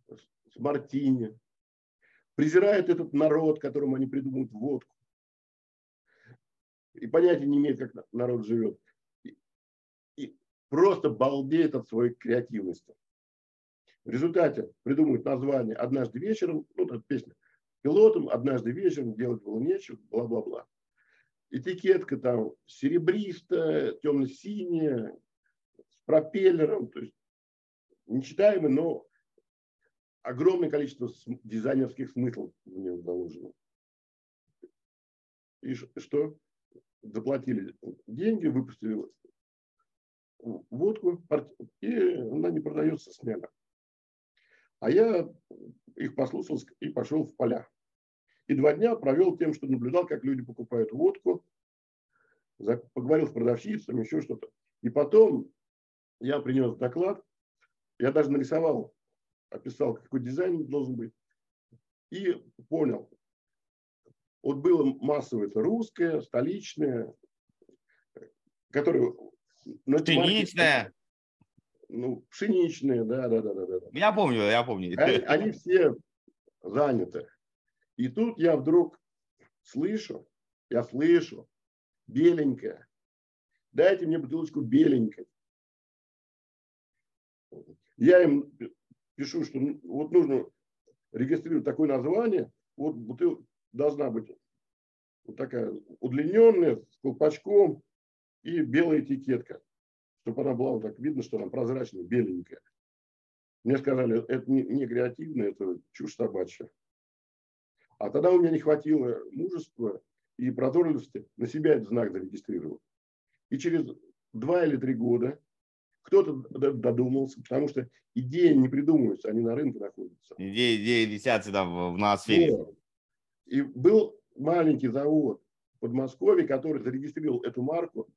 B: с мартини. Презирают этот народ, которому они придумывают водку. И понятия не имеют, как народ живет. И, и просто балдеет от своей креативности. В результате придумывают название «Однажды вечером», ну, это песня, пилотом «Однажды вечером» делать было нечего, бла-бла-бла. Этикетка там серебристая, темно-синяя, с пропеллером, то есть нечитаемый, но огромное количество дизайнерских смыслов в нем заложено. И что? Заплатили деньги, выпустили водку, и она не продается смена. А я их послушал и пошел в поля. И два дня провел тем, что наблюдал, как люди покупают водку, поговорил с продавщицами, еще что-то. И потом я принес доклад, я даже нарисовал, описал, какой дизайн должен быть, и понял. Вот было массовое, это русское, столичное, которое...
A: Пшеничное
B: ну, пшеничные, да, да, да, да, да.
A: Я помню, я помню.
B: Они, они все заняты. И тут я вдруг слышу, я слышу, беленькая, дайте мне бутылочку беленькой. Я им пишу, что вот нужно регистрировать такое название, вот бутылка должна быть вот такая удлиненная, с колпачком и белая этикетка чтобы она была вот так видно, что она прозрачная, беленькая. Мне сказали, это не, не креативно, это чушь собачья. А тогда у меня не хватило мужества и прозорливости на себя этот знак зарегистрировать. И через два или три года кто-то додумался, потому что идеи не придумываются, они на рынке находятся.
A: Идеи, идеи висят всегда в, в ноосфере.
B: И был маленький завод в Подмосковье, который зарегистрировал эту марку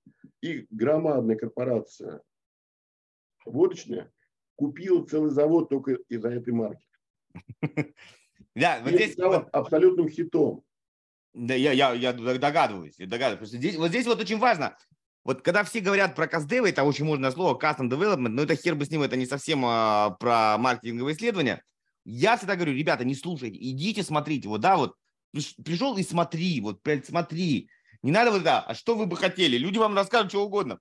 B: и громадная корпорация водочная купила целый завод только из-за этой марки. Да, вот здесь стало абсолютным хитом.
A: Да, я, я, я догадываюсь, я догадываюсь. Здесь, вот здесь вот очень важно. Вот когда все говорят про кастдевы, это очень модное слово, custom development, но это хер бы с ним, это не совсем а, про маркетинговые исследования. Я всегда говорю, ребята, не слушайте, идите смотрите. Вот, да, вот пришел и смотри, вот, блядь, смотри. Не надо вот это, а что вы бы хотели? Люди вам расскажут что угодно.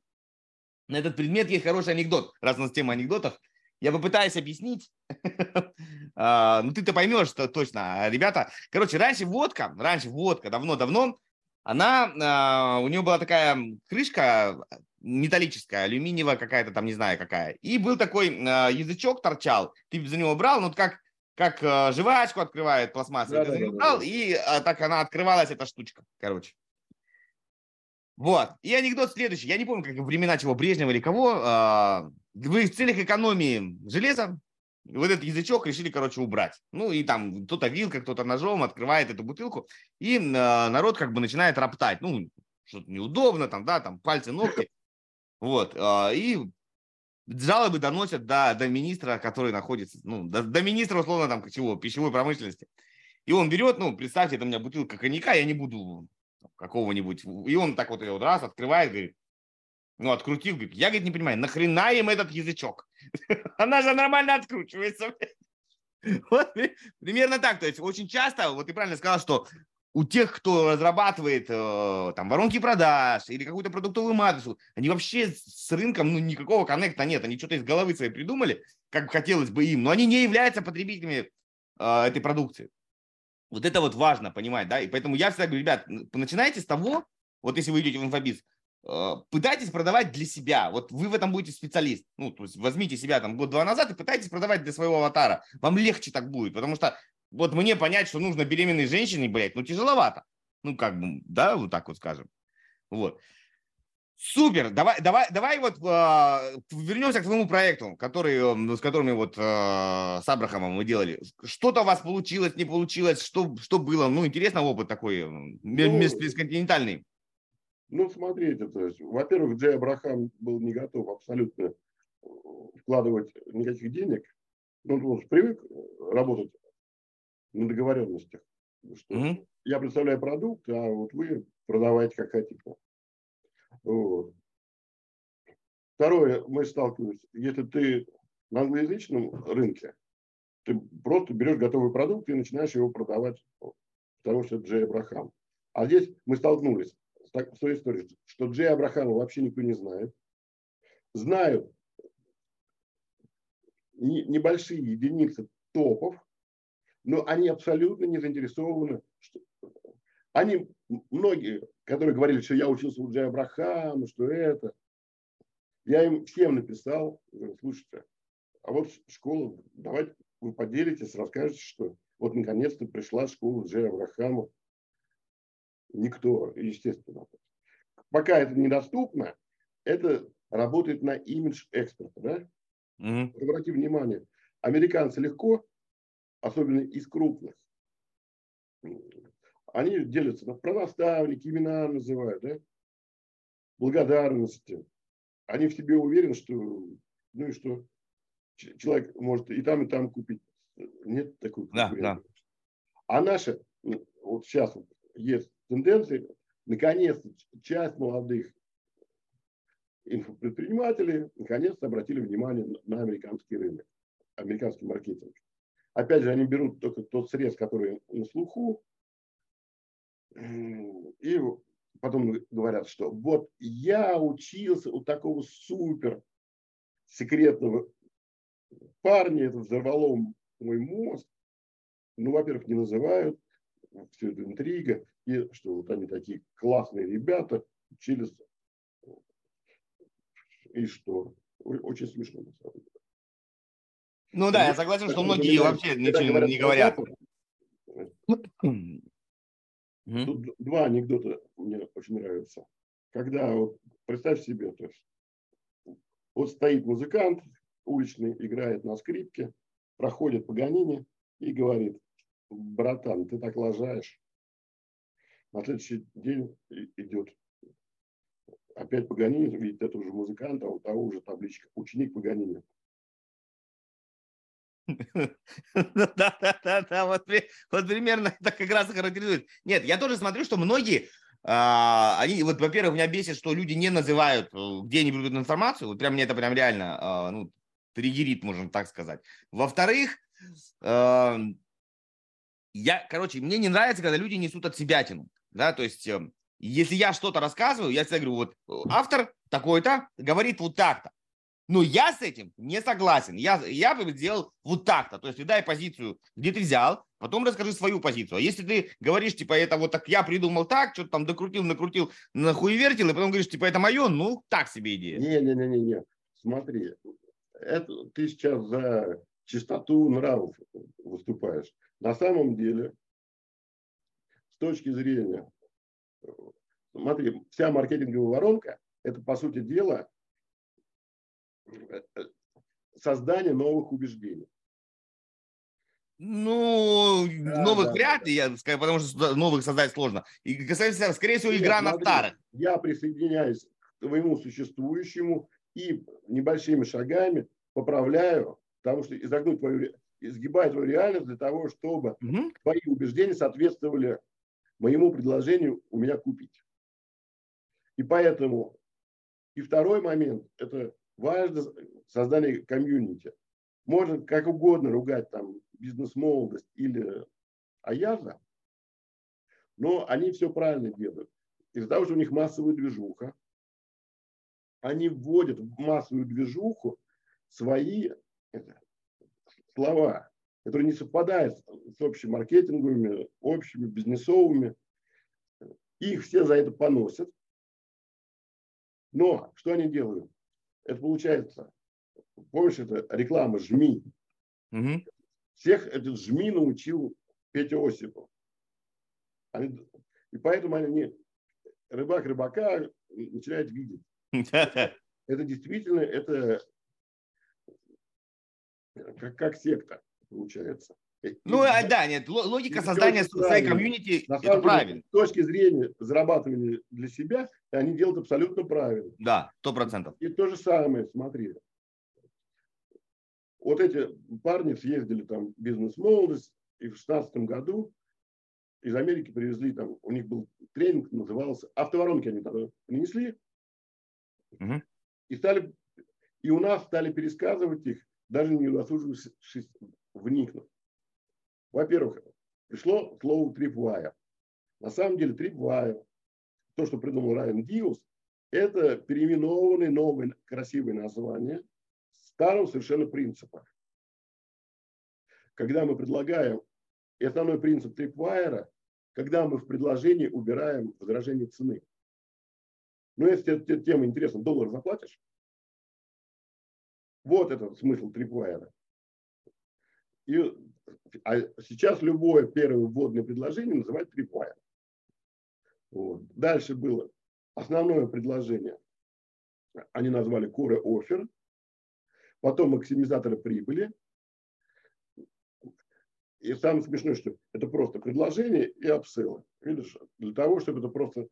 A: На этот предмет есть хороший анекдот. Раз у нас тема анекдотов, я попытаюсь объяснить. А, ну, ты-то поймешь что точно. Ребята, короче, раньше водка, раньше водка, давно-давно, она, а, у нее была такая крышка металлическая, алюминиевая какая-то там, не знаю какая. И был такой а, язычок торчал, ты за него брал, ну, как как жвачку открывает пластмассу. Да, да, да, да. И так она открывалась, эта штучка, короче. Вот. И анекдот следующий. Я не помню, как времена чего, Брежнева или кого. А, вы в целях экономии железа вот этот язычок решили, короче, убрать. Ну, и там кто-то вилкой, кто-то ножом открывает эту бутылку, и народ как бы начинает роптать. Ну, что-то неудобно, там, да, там пальцы, ногти. Вот. А, и жалобы доносят до, до министра, который находится, ну, до, до министра, условно, там, чего, пищевой промышленности. И он берет, ну, представьте, это у меня бутылка коньяка, я не буду какого-нибудь. И он так вот ее вот раз открывает, говорит, ну, открутил, говорит, я, говорит, не понимаю, нахрена им этот язычок? Она же нормально откручивается. Вот примерно так. То есть очень часто, вот ты правильно сказал, что у тех, кто разрабатывает э, там воронки продаж или какую-то продуктовую матрицу, они вообще с рынком ну, никакого коннекта нет. Они что-то из головы своей придумали, как хотелось бы им, но они не являются потребителями э, этой продукции. Вот это вот важно понимать, да, и поэтому я всегда говорю, ребят, начинайте с того, вот если вы идете в инфобиз, э, пытайтесь продавать для себя. Вот вы в этом будете специалист. Ну, то есть возьмите себя там год-два назад и пытайтесь продавать для своего аватара. Вам легче так будет, потому что вот мне понять, что нужно беременной женщине, блядь, ну тяжеловато. Ну, как бы, да, вот так вот скажем. Вот. Супер, давай, давай, давай вот э, вернемся к твоему проекту, который, с которыми вот э, с Абрахамом мы делали. Что-то у вас получилось, не получилось, что, что было? Ну, интересный опыт такой, ну, межконтинентальный.
B: Ну, смотрите, то есть, во-первых, Джей Абрахам был не готов абсолютно вкладывать никаких денег. Ну, он привык работать на договоренностях. Что mm-hmm. Я представляю продукт, а вот вы продавайте как хотите. Вот. Второе, мы сталкиваемся, если ты на англоязычном рынке, ты просто берешь готовый продукт и начинаешь его продавать, потому что это Джей Абрахам. А здесь мы столкнулись с той историей, что Джей Абрахама вообще никто не знает. Знают небольшие единицы топов, но они абсолютно не заинтересованы. Что... Они, многие, которые говорили, что я учился у Джей Абрахама, что это, я им всем написал, говорю, слушайте, а вот школа, давайте вы поделитесь, расскажете, что вот наконец-то пришла школа Джея Абрахама, Никто, естественно. Пока это недоступно, это работает на имидж экспорта. Да? Mm-hmm. Обрати внимание, американцы легко, особенно из крупных, они делятся на пронаставники, имена называют, да? благодарности. Они в себе уверены, что, ну и что, человек может и там, и там купить. Нет такой да, да. А наши, вот сейчас есть тенденции, наконец-то часть молодых инфопредпринимателей наконец-то обратили внимание на американский рынок, американский маркетинг. Опять же, они берут только тот срез, который на слуху, и потом говорят, что вот я учился у такого супер секретного парня, это взорвало мой мозг. Ну, во-первых, не называют, все это интрига и что вот они такие классные ребята, учились, и что. Очень смешно на самом деле.
A: Ну да, я согласен, что многие вообще ничего не говорят.
B: Тут два анекдота мне очень нравятся. Когда, вот, представь себе, то есть, вот стоит музыкант уличный, играет на скрипке, проходит по гонине и говорит, братан, ты так лажаешь. На следующий день идет опять Паганини, видит этого же музыканта, у того же табличка «Ученик Паганини».
A: Да, да, да, да, вот, вот примерно это как раз характеризует. Нет, я тоже смотрю, что многие, а, они, вот, во-первых, меня бесит, что люди не называют, э, где они берут информацию, вот прям мне это прям реально, а, ну, триггерит, можно так сказать. Во-вторых, а, я, короче, мне не нравится, когда люди несут от себя тяну да, то есть эм, если я что-то рассказываю, я всегда говорю, вот э, автор такой-то говорит вот так-то. Но я с этим не согласен. Я, я бы сделал вот так-то. То есть дай позицию, где ты взял, потом расскажи свою позицию. А если ты говоришь, типа, это вот так я придумал так, что-то там докрутил, накрутил, нахуевертил, и потом говоришь, типа, это мое, ну, так себе идея.
B: Не-не-не-не, смотри, это ты сейчас за чистоту нравов выступаешь. На самом деле с точки зрения, смотри, вся маркетинговая воронка – это, по сути дела, создание новых убеждений.
A: Ну, да, новых да, вряд ли, я, потому что новых создать сложно. И касается, скорее всего, игра Нет, на старых.
B: Я присоединяюсь к твоему существующему и небольшими шагами поправляю, потому что изогнуть твою, изгибать твою реальность для того, чтобы угу. твои убеждения соответствовали моему предложению у меня купить. И поэтому, и второй момент, это важно создание комьюнити. Можно как угодно ругать там бизнес-молодость или Аяза, но они все правильно делают. Из-за того, что у них массовая движуха, они вводят в массовую движуху свои слова которые не совпадают с общими маркетинговыми, общими бизнесовыми. Их все за это поносят. Но что они делают? Это получается, помнишь, это реклама ЖМИ. Угу. Всех этот ЖМИ научил Петя Осипов. Они, и поэтому они рыбак рыбака начинает видеть. Это действительно, это как, как секта получается.
A: Ну, а, да, нет, логика создания своей комьюнити, это правильно.
B: С точки зрения зарабатывания для себя, они делают абсолютно правильно.
A: Да, сто процентов.
B: И то же самое, смотри. Вот эти парни съездили там бизнес-молодость, и в шестнадцатом году из Америки привезли, там, у них был тренинг, назывался, автоворонки они тогда принесли, угу. и стали, и у нас стали пересказывать их, даже не удосужившись вникнуть. Во-первых, пришло слово tripwire. На самом деле tripwire, то, что придумал Райан Диус, это переименованное новое красивое название старого совершенно принципа. Когда мы предлагаем, и основной принцип tripwire, когда мы в предложении убираем возражение цены. Но если тебе тема интересна, доллар заплатишь? Вот этот смысл трипвайера. И а сейчас любое первое вводное предложение называют tripwire. Вот. Дальше было основное предложение. Они назвали core offer. Потом максимизаторы прибыли. И самое смешное, что это просто предложение и апселлы. Видишь, для того, чтобы это просто,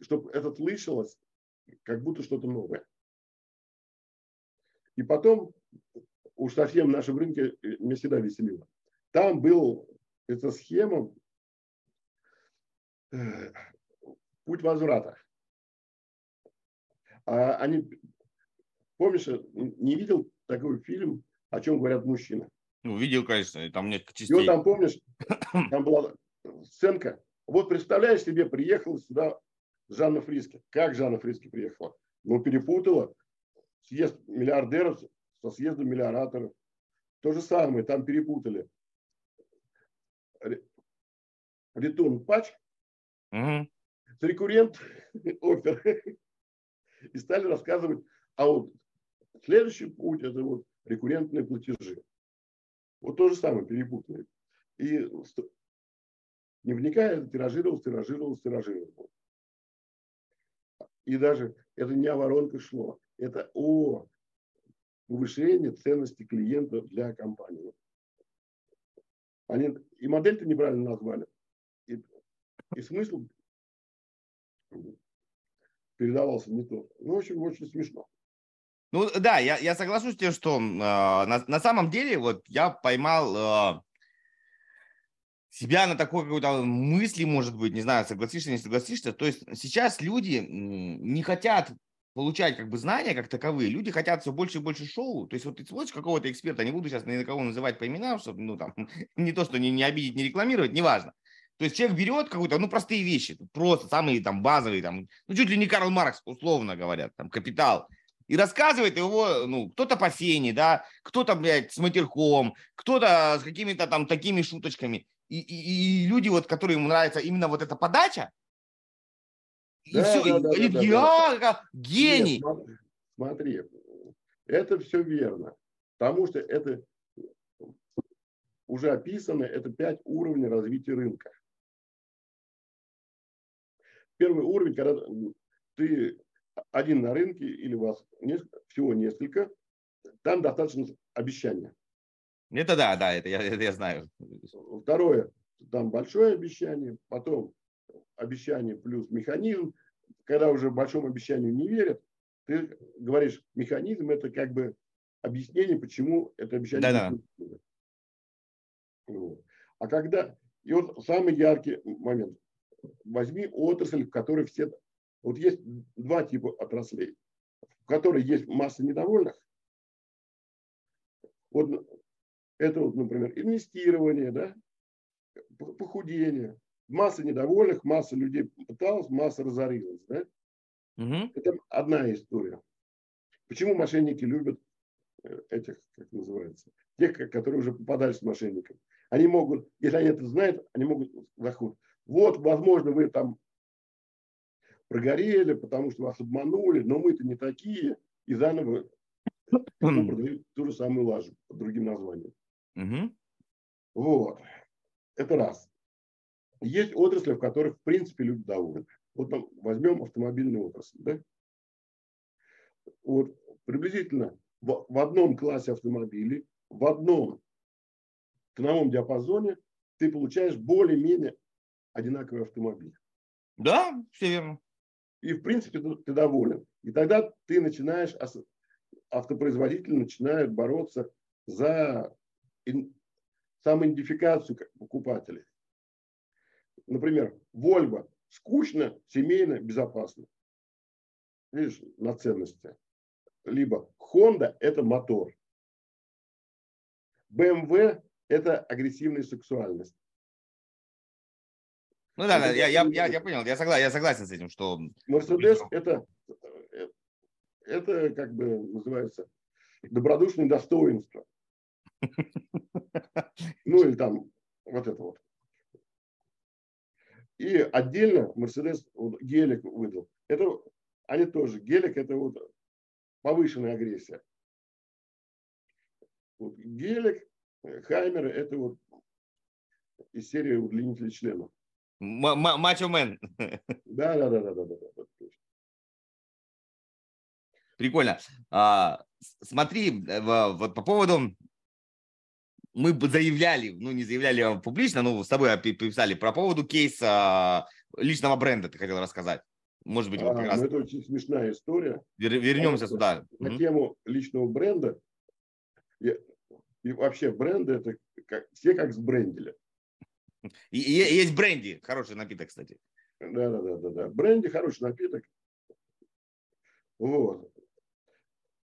B: чтобы это слышалось, как будто что-то новое. И потом уж совсем в нашем рынке э, меня всегда веселило. Там был эта схема э, путь возврата. А они, помнишь, не видел такой фильм, о чем говорят мужчины?
A: Ну, видел, конечно, там нет частей. И
B: вот там, помнишь, там была сценка. Вот представляешь себе, приехала сюда Жанна Фриски. Как Жанна Фриски приехала? Ну, перепутала съезд миллиардеров со съездом миллиораторов. То же самое, там перепутали. Ретун патч угу. с рекуррент опер. И стали рассказывать, а вот следующий путь это вот рекуррентные платежи. Вот то же самое перепутали. И не вникая, тиражировал, тиражировал, тиражировал. И даже это не о воронках шло, это о повышение ценности клиента для компании. Они и модель-то неправильно назвали, и, и смысл передавался не тот. Ну, в общем, очень смешно.
A: Ну да, я, я соглашусь с тем, что э, на, на самом деле вот я поймал э, себя на такой какой-то мысли, может быть, не знаю, согласишься, не согласишься. То есть сейчас люди не хотят получать как бы знания как таковые, люди хотят все больше и больше шоу. То есть вот ты смотришь какого-то эксперта, не буду сейчас ни на кого называть по именам, чтобы, ну, там, не то, что не, не обидеть, не рекламировать, неважно. То есть человек берет какую-то, ну, простые вещи, просто самые там базовые, там, ну, чуть ли не Карл Маркс, условно говорят, там, капитал, и рассказывает его, ну, кто-то по фене, да, кто-то, блядь, с матерком, кто-то с какими-то там такими шуточками. И, и, и люди, вот, которым ему нравится именно вот эта подача, и да, все, да, да, да, да, гений.
B: Нет, смотри, это все верно. Потому что это уже описано, это пять уровней развития рынка. Первый уровень, когда ты один на рынке или вас несколько, всего несколько, там достаточно обещания.
A: Это да, да, это я, это я знаю.
B: Второе, там большое обещание, потом обещание плюс механизм. Когда уже большому обещанию не верят, ты говоришь, механизм это как бы объяснение, почему это обещание
A: да
B: -да. Вот. А когда, и вот самый яркий момент, возьми отрасль, в которой все, вот есть два типа отраслей, в которой есть масса недовольных, вот это вот, например, инвестирование, да, похудение, масса недовольных, масса людей пыталась, масса разорилась. Да? Угу. Это одна история. Почему мошенники любят э, этих, как называется, тех, которые уже попадали с мошенниками. Они могут, если они это знают, они могут заходить. Вот, возможно, вы там прогорели, потому что вас обманули, но мы-то не такие, и заново продают ту же самую лажу под другим названием. Угу. Вот. Это раз. Есть отрасли, в которых, в принципе, люди довольны. Вот там возьмем автомобильную отрасль. Да? Вот приблизительно в, в одном классе автомобилей, в одном ценовом диапазоне ты получаешь более-менее одинаковый автомобиль.
A: Да, все верно.
B: И, в принципе, ты, ты доволен. И тогда ты начинаешь, автопроизводители начинают бороться за самоидентификацию покупателей. Например, Volvo скучно, семейно, безопасно. Видишь, на ценности. Либо Honda – это мотор. BMW – это агрессивная сексуальность.
A: Ну да, да я, я, я, я понял, я согласен, я согласен с этим, что...
B: Мерседес – это, это, как бы называется, добродушное достоинство. Ну или там вот это вот. И отдельно Мерседес вот, гелик выдал. Это они тоже. Гелик это вот повышенная агрессия. Вот, гелик, Хаймер это вот из серии удлинителей членов.
A: Мачо Мэн.
B: Да, да, да, да, да, да.
A: Прикольно. А, смотри, э, вот по поводу мы бы заявляли, ну не заявляли публично, но с тобой писали про поводу кейса личного бренда, ты хотел рассказать. Может быть,
B: а, вот раз... ну, это очень смешная история.
A: Вер, вернемся сюда.
B: На mm тему личного бренда. И, и вообще бренды, это как, все как сбрендили.
A: И, и, есть бренди, хороший напиток, кстати.
B: Да, да, да, да, да. Бренди хороший напиток. Вот.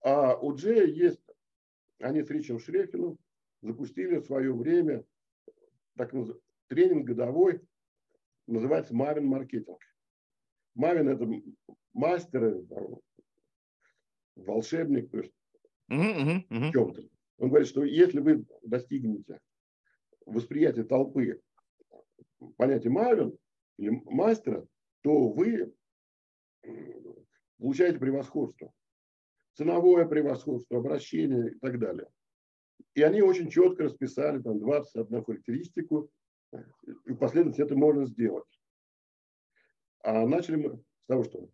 B: А у Джея есть, они с Ричем Шрефином запустили в свое время так, тренинг годовой, называется Мавин маркетинг. Мавин это мастер, волшебник, то есть uh-huh, uh-huh. чем-то. Он говорит, что если вы достигнете восприятия толпы понятия Мавин или мастера, то вы получаете превосходство. Ценовое превосходство, обращение и так далее. И они очень четко расписали там 21 характеристику, и последовательно это можно сделать. А начали мы с того, что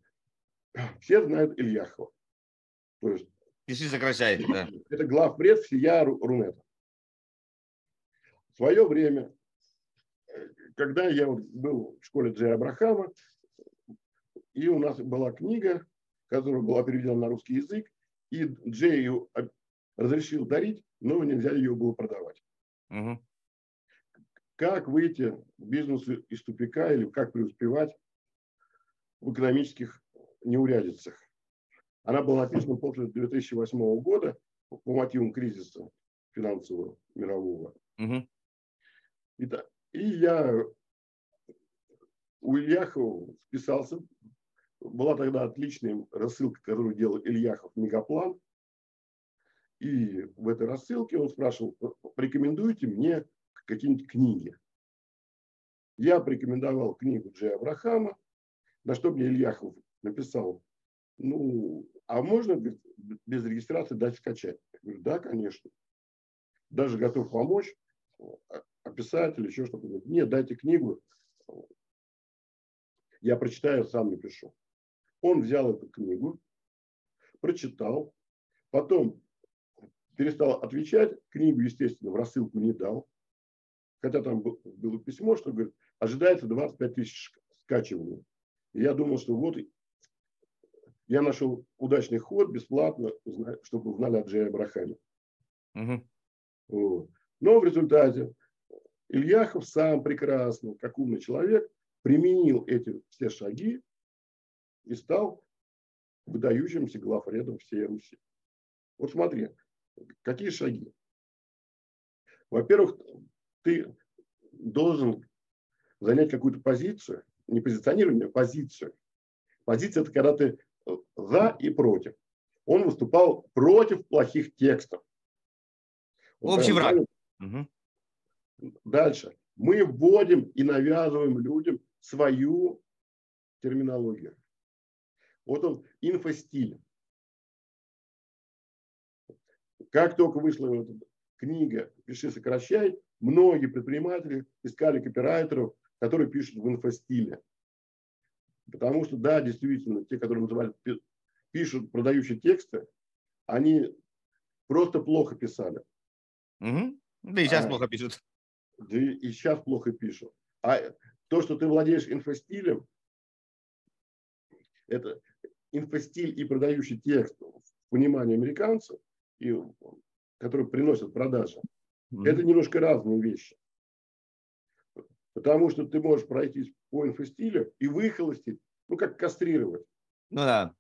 B: все знают Ильяхова.
A: То есть Пиши сокращай, да.
B: Это главпред всея Рунета. В свое время, когда я был в школе Джея Абрахама, и у нас была книга, которая была переведена на русский язык, и Джей ее разрешил дарить, но нельзя ее было продавать. Угу. Как выйти в бизнес из тупика или как преуспевать в экономических неурядицах? Она была написана после 2008 года по мотивам кризиса финансового мирового. Угу. И, да, и я у Ильяхова списался. Была тогда отличная рассылка, которую делал Ильяхов «Мегаплан». И в этой рассылке он спрашивал, порекомендуйте мне какие-нибудь книги. Я порекомендовал книгу Джей Абрахама, на что мне Ильяхов написал, ну, а можно без регистрации дать скачать? Я говорю, да, конечно. Даже готов помочь, описать или еще что-то. Нет, дайте книгу, я прочитаю, сам напишу. Он взял эту книгу, прочитал, потом перестал отвечать, книгу, естественно, в рассылку не дал, хотя там было письмо, что говорит, ожидается 25 тысяч скачиваний. И я думал, что вот я нашел удачный ход бесплатно, чтобы узнали о Джея Абрахаме. Угу. Вот. Но в результате Ильяхов сам прекрасно, как умный человек, применил эти все шаги и стал выдающимся главредом всей Руси. Вот смотри, Какие шаги? Во-первых, ты должен занять какую-то позицию, не позиционирование, а позицию. Позиция – это когда ты за и против. Он выступал против плохих текстов.
A: Общий враг.
B: Дальше. Мы вводим и навязываем людям свою терминологию. Вот он, инфостиль. Как только вышла эта книга «Пиши, сокращай», многие предприниматели искали копирайтеров, которые пишут в инфостиле. Потому что, да, действительно, те, которые называют, пишут продающие тексты, они просто плохо писали.
A: Угу. Да и сейчас а, плохо пишут.
B: Да и, и сейчас плохо пишут. А то, что ты владеешь инфостилем, это инфостиль и продающий текст в понимании американцев, и, которые приносят продажи, mm-hmm. это немножко разные вещи. Потому что ты можешь пройтись по инфостилю и выхолостить, ну, как кастрировать.
A: Ну да.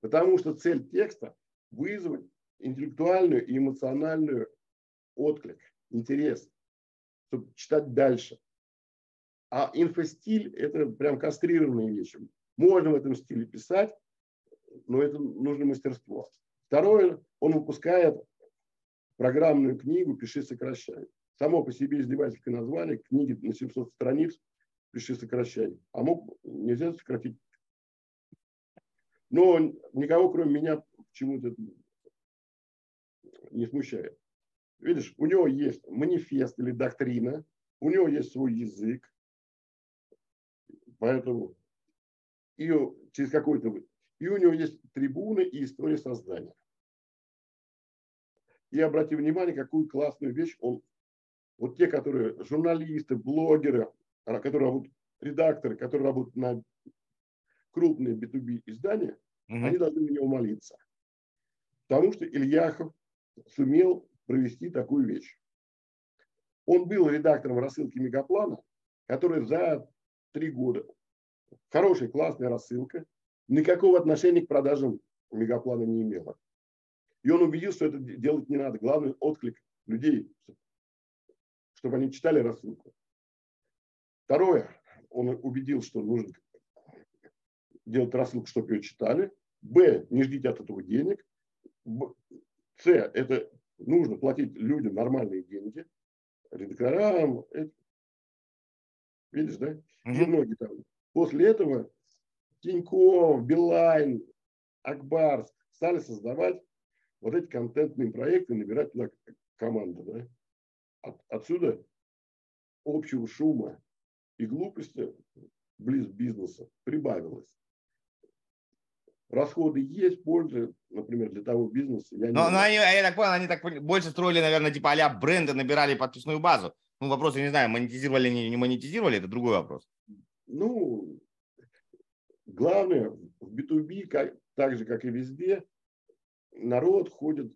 B: Потому что цель текста – вызвать интеллектуальную и эмоциональную отклик, интерес, чтобы читать дальше. А инфостиль – это прям кастрированные вещи. Можно в этом стиле писать, но это нужно мастерство. Второе, он выпускает программную книгу «Пиши, сокращай». Само по себе издевательское название, книги на 700 страниц, «Пиши, сокращай». А мог, нельзя сократить. Но никого, кроме меня, почему-то не смущает. Видишь, у него есть манифест или доктрина, у него есть свой язык, поэтому ее через какой-то... И у него есть трибуны и история создания. И обрати внимание, какую классную вещь он... Вот те, которые журналисты, блогеры, а, которые работают, редакторы, которые работают на крупные B2B издания, угу. они должны на него молиться. Потому что Ильяхов сумел провести такую вещь. Он был редактором рассылки Мегаплана, который за три года, хорошая, классная рассылка, никакого отношения к продажам Мегаплана не имела. И он убедил, что это делать не надо. Главный отклик людей, чтобы они читали рассылку. Второе, он убедил, что нужно делать рассылку, чтобы ее читали. Б, не ждите от этого денег. С, это нужно платить людям нормальные деньги, редакторам. Это, видишь, да? И многие там. После этого Тинькофф, Билайн, Акбар стали создавать вот эти контентные проекты, набирать туда команду. Да? От, отсюда общего шума и глупости близ бизнеса прибавилось расходы есть, пользы, например, для того бизнеса.
A: Я но, но они, я так понял, они так больше строили, наверное, типа а бренды, набирали подписную базу. Ну, вопрос, я не знаю, монетизировали или не, не монетизировали, это другой вопрос.
B: Ну, главное, в B2B, как, так же, как и везде, народ ходит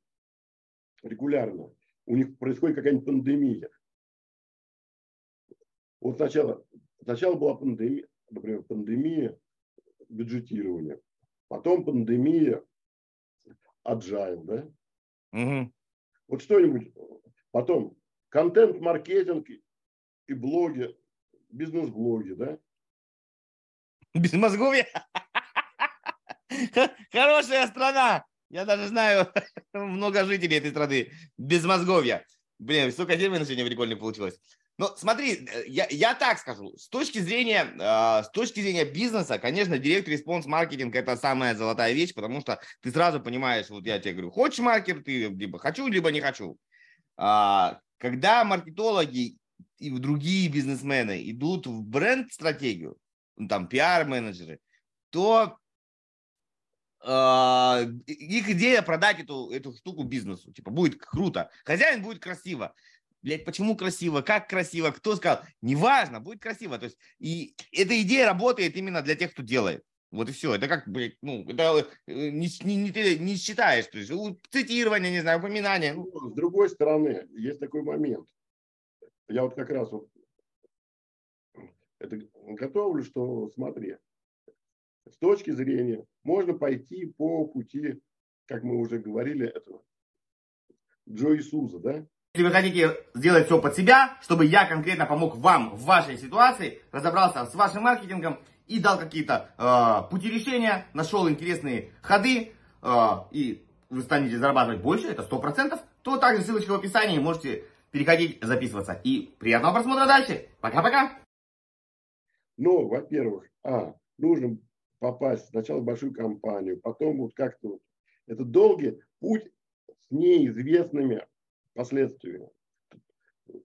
B: регулярно. У них происходит какая-нибудь пандемия. Вот сначала, сначала была пандемия, например, пандемия бюджетирования. Потом пандемия, agile, да? Угу. Вот что-нибудь. Потом контент-маркетинг и блоги, бизнес-блоги, да?
A: Без мозговья? Хорошая страна. Я даже знаю много жителей этой страны. Без мозговья. Блин, столько терминов сегодня прикольно получилось. Ну, смотри, э, я, я так скажу, с точки зрения, э, с точки зрения бизнеса, конечно, direct response маркетинг это самая золотая вещь, потому что ты сразу понимаешь, вот я тебе говорю, хочешь маркер, ты либо хочу, либо не хочу. А, когда маркетологи и другие бизнесмены идут в бренд-стратегию, ну, там пиар-менеджеры, то э, их идея продать эту, эту штуку бизнесу. Типа, будет круто. Хозяин будет красиво блядь, почему красиво, как красиво, кто сказал, неважно, будет красиво. То есть, и эта идея работает именно для тех, кто делает. Вот и все. Это как, блядь, ну, это э, не, не, не, не считаешь. То есть, цитирование, не знаю, упоминание. Ну,
B: с другой стороны, есть такой момент. Я вот как раз вот это готовлю, что смотри, с точки зрения, можно пойти по пути, как мы уже говорили, этого Джо Иисуса, да?
A: Если вы хотите сделать все под себя, чтобы я конкретно помог вам в вашей ситуации, разобрался с вашим маркетингом и дал какие-то э, пути решения, нашел интересные ходы, э, и вы станете зарабатывать больше, это 100%, то также ссылочка в описании, можете переходить, записываться. И приятного просмотра дальше. Пока-пока.
B: Ну, во-первых, а, нужно попасть сначала в большую компанию, потом вот как-то это долгий путь с неизвестными последствиями.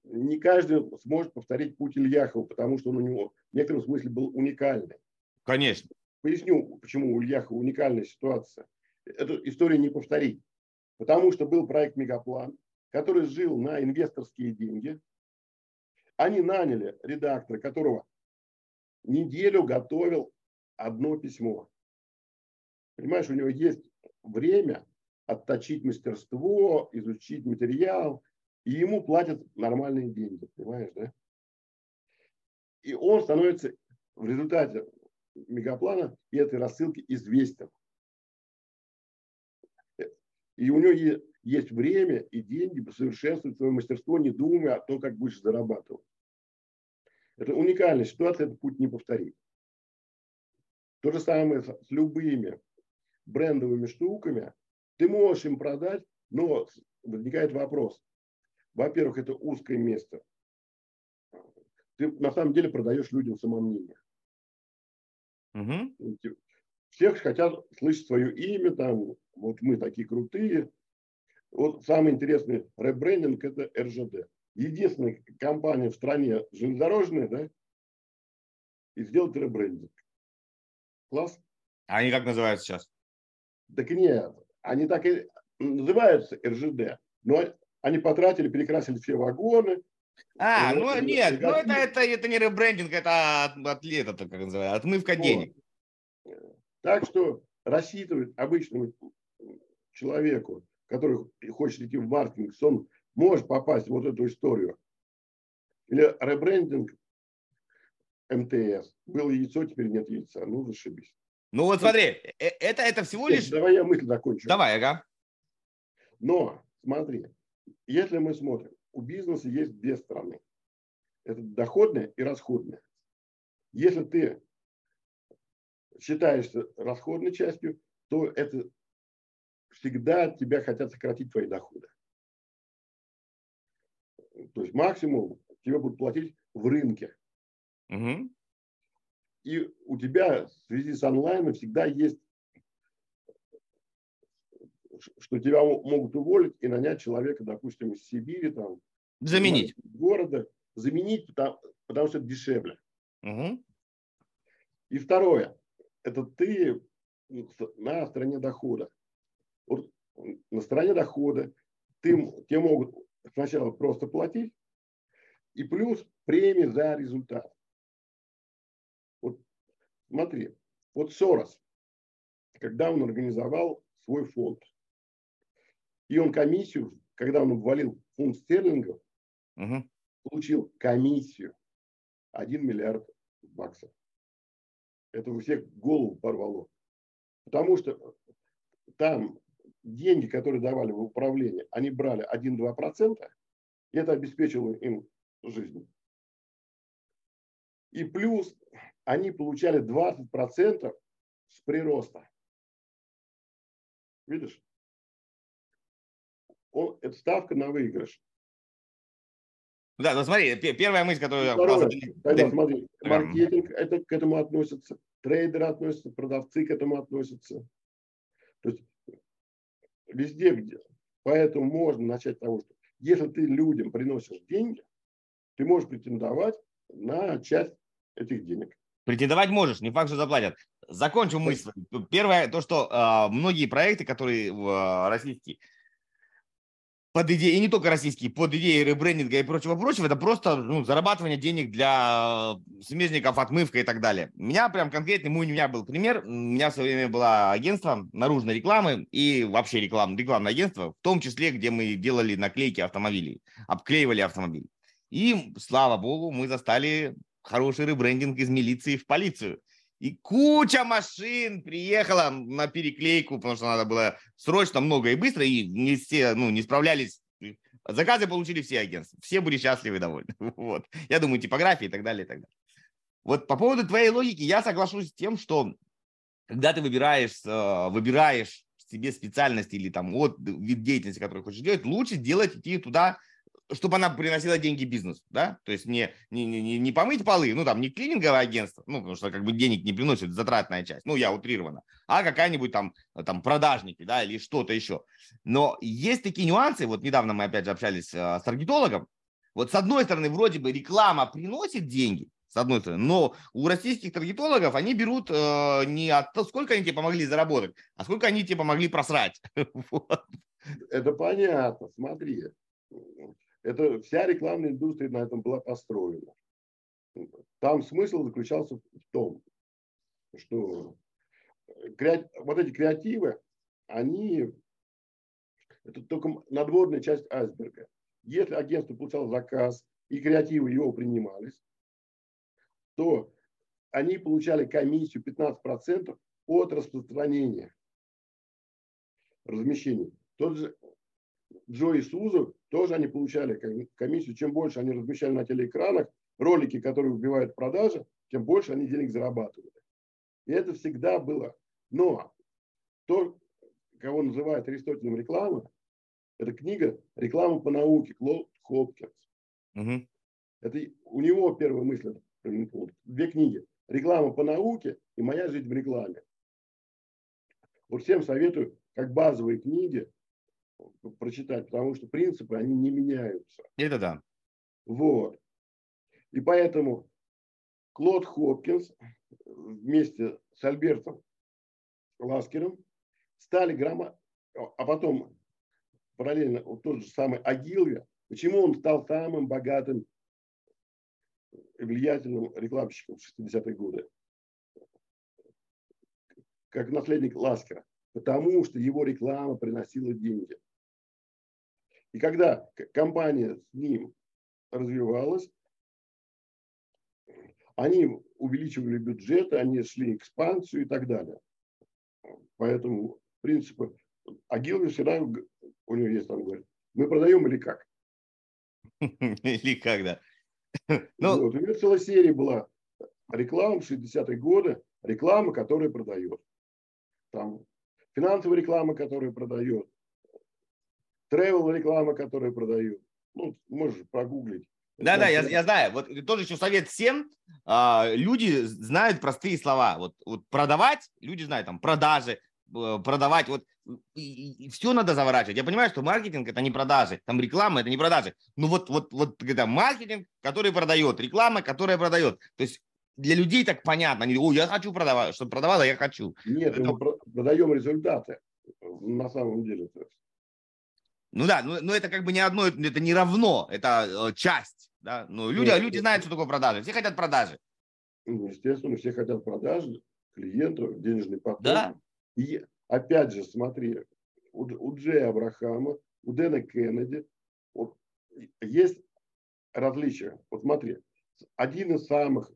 B: не каждый сможет повторить путь Ильяхова, потому что он у него в некотором смысле был уникальный.
A: Конечно.
B: Поясню, почему у Ильяхова уникальная ситуация. Эту историю не повторить. Потому что был проект «Мегаплан», который жил на инвесторские деньги. Они наняли редактора, которого неделю готовил одно письмо. Понимаешь, у него есть время отточить мастерство, изучить материал, и ему платят нормальные деньги, понимаешь, да? И он становится в результате мегаплана и этой рассылки известен. И у него есть время и деньги посовершенствовать свое мастерство, не думая о том, как будешь зарабатывать. Это уникальная ситуация, этот путь не повторить. То же самое с любыми брендовыми штуками. Ты можешь им продать, но возникает вопрос. Во-первых, это узкое место. Ты на самом деле продаешь людям самомнение. Угу. Всех хотят слышать свое имя, там, вот мы такие крутые. Вот самый интересный ребрендинг – это РЖД. Единственная компания в стране железнодорожная, да, и сделать ребрендинг. Класс?
A: А они как называются сейчас?
B: Так нет, они так и называются РЖД, но они потратили, перекрасили все вагоны.
A: А, ну нет, ну это, это, это не ребрендинг, это от, от, это, как называется, отмывка вот. денег.
B: Так что рассчитывать обычному человеку, который хочет идти в маркетинг, что он может попасть в вот эту историю. Или ребрендинг МТС. Было яйцо, теперь нет яйца. Ну, зашибись.
A: Ну вот смотри, э, это, это всего лишь...
B: Давай я мысль закончу.
A: Давай, ага.
B: Но, смотри, если мы смотрим, у бизнеса есть две стороны. Это доходная и расходная. Если ты считаешься расходной частью, то это всегда от тебя хотят сократить твои доходы. То есть максимум тебе будут платить в рынке. Угу. И у тебя в связи с онлайном всегда есть, что тебя могут уволить и нанять человека, допустим, из Сибири, там,
A: заменить
B: города, заменить, потому, потому что это дешевле. Угу. И второе, это ты на стороне дохода. Вот на стороне дохода ты, тебе могут сначала просто платить, и плюс премии за результат. Смотри, вот Сорос, когда он организовал свой фонд, и он комиссию, когда он ввалил фунт стерлингов, угу. получил комиссию 1 миллиард баксов. Это у всех голову порвало. Потому что там деньги, которые давали в управление, они брали 1-2%, и это обеспечило им жизнь. И плюс они получали 20% с прироста. Видишь? Он, это ставка на выигрыш.
A: Да, ну смотри, первая мысль, которую...
B: Второе, тогда, смотри, маркетинг это, к этому относится, трейдеры относятся, продавцы к этому относятся. То есть везде, где. Поэтому можно начать с того, что если ты людям приносишь деньги, ты можешь претендовать на часть этих денег.
A: Претендовать можешь, не факт, что заплатят. Закончу мысль. Первое, то, что э, многие проекты, которые э, российские, под идеей, и не только российские, под идеей ребрендинга и прочего-прочего, это просто ну, зарабатывание денег для э, смежников, отмывка и так далее. У меня прям конкретный, у меня был пример, у меня в свое время было агентство наружной рекламы и вообще реклам, рекламное агентство, в том числе, где мы делали наклейки автомобилей, обклеивали автомобили. И, слава богу, мы застали хороший ребрендинг из милиции в полицию. И куча машин приехала на переклейку, потому что надо было срочно, много и быстро, и не все, ну, не справлялись. Заказы получили все агентства. Все были счастливы и довольны. Вот. Я думаю, типографии и так далее, и так далее. Вот по поводу твоей логики я соглашусь с тем, что когда ты выбираешь, э, выбираешь себе специальность или там от вид деятельности, который хочешь делать, лучше делать идти туда чтобы она приносила деньги бизнесу, да, то есть не, не, не, не помыть полы, ну, там, не клининговое агентство, ну, потому что как бы денег не приносит, затратная часть, ну, я утрированно, а какая-нибудь там, там, продажники, да, или что-то еще. Но есть такие нюансы, вот недавно мы опять же общались э, с таргетологом, Вот с одной стороны, вроде бы реклама приносит деньги, с одной стороны, но у российских таргетологов они берут э, не от того, сколько они тебе помогли заработать, а сколько они тебе помогли просрать.
B: Это понятно, смотри. Это вся рекламная индустрия на этом была построена. Там смысл заключался в том, что вот эти креативы, они это только надводная часть айсберга. Если агентство получало заказ и креативы его принимались, то они получали комиссию 15% от распространения размещений. Тот же Джо и Сузу тоже они получали комиссию. Чем больше они размещали на телеэкранах ролики, которые убивают продажи, тем больше они денег зарабатывали. И это всегда было. Но то, кого называют Аристотелем рекламой, это книга «Реклама по науке» Клод Хопкинс. Угу. Это у него первая мысль. Две книги. «Реклама по науке» и «Моя жизнь в рекламе». Вот всем советую, как базовые книги, прочитать, потому что принципы, они не меняются.
A: Это да.
B: Вот. И поэтому Клод Хопкинс вместе с Альбертом Ласкером стали грамо... А потом параллельно вот тот же самый Агилви. Почему он стал самым богатым и влиятельным рекламщиком в 60-е годы? Как наследник Ласкера. Потому что его реклама приносила деньги. И когда компания с ним развивалась, они увеличивали бюджеты, они шли экспансию и так далее. Поэтому принципы... А всегда, у него есть там, говорит, мы продаем или как?
A: Или как, да.
B: Ну, вот, у него целая серия была реклама в 60-е годы, реклама, которая продает. Там финансовая реклама, которая продает, travel реклама, которая продает. Ну, можешь прогуглить.
A: Да, да, я, я знаю. Вот тоже еще совет всем. А, люди знают простые слова. Вот, вот продавать, люди знают там продажи, э, продавать. Вот и, и все надо заворачивать. Я понимаю, что маркетинг это не продажи, там реклама это не продажи. Ну вот, вот, вот это маркетинг, который продает, реклама, которая продает. То есть для людей так понятно. Они, о, я хочу продавать, чтобы продавала, я хочу.
B: Нет, это... мы продаем результаты на самом деле.
A: Ну да, но, но это как бы не одно, это не равно, это э, часть. Да? Ну, люди, Нет, люди знают, что такое продажи. Все хотят продажи.
B: Ну, естественно, все хотят продажи, клиенту, денежный поток. Да. И опять же, смотри, у, у Джея Абрахама, у Дэна Кеннеди вот, есть различия. Вот смотри, один из самых,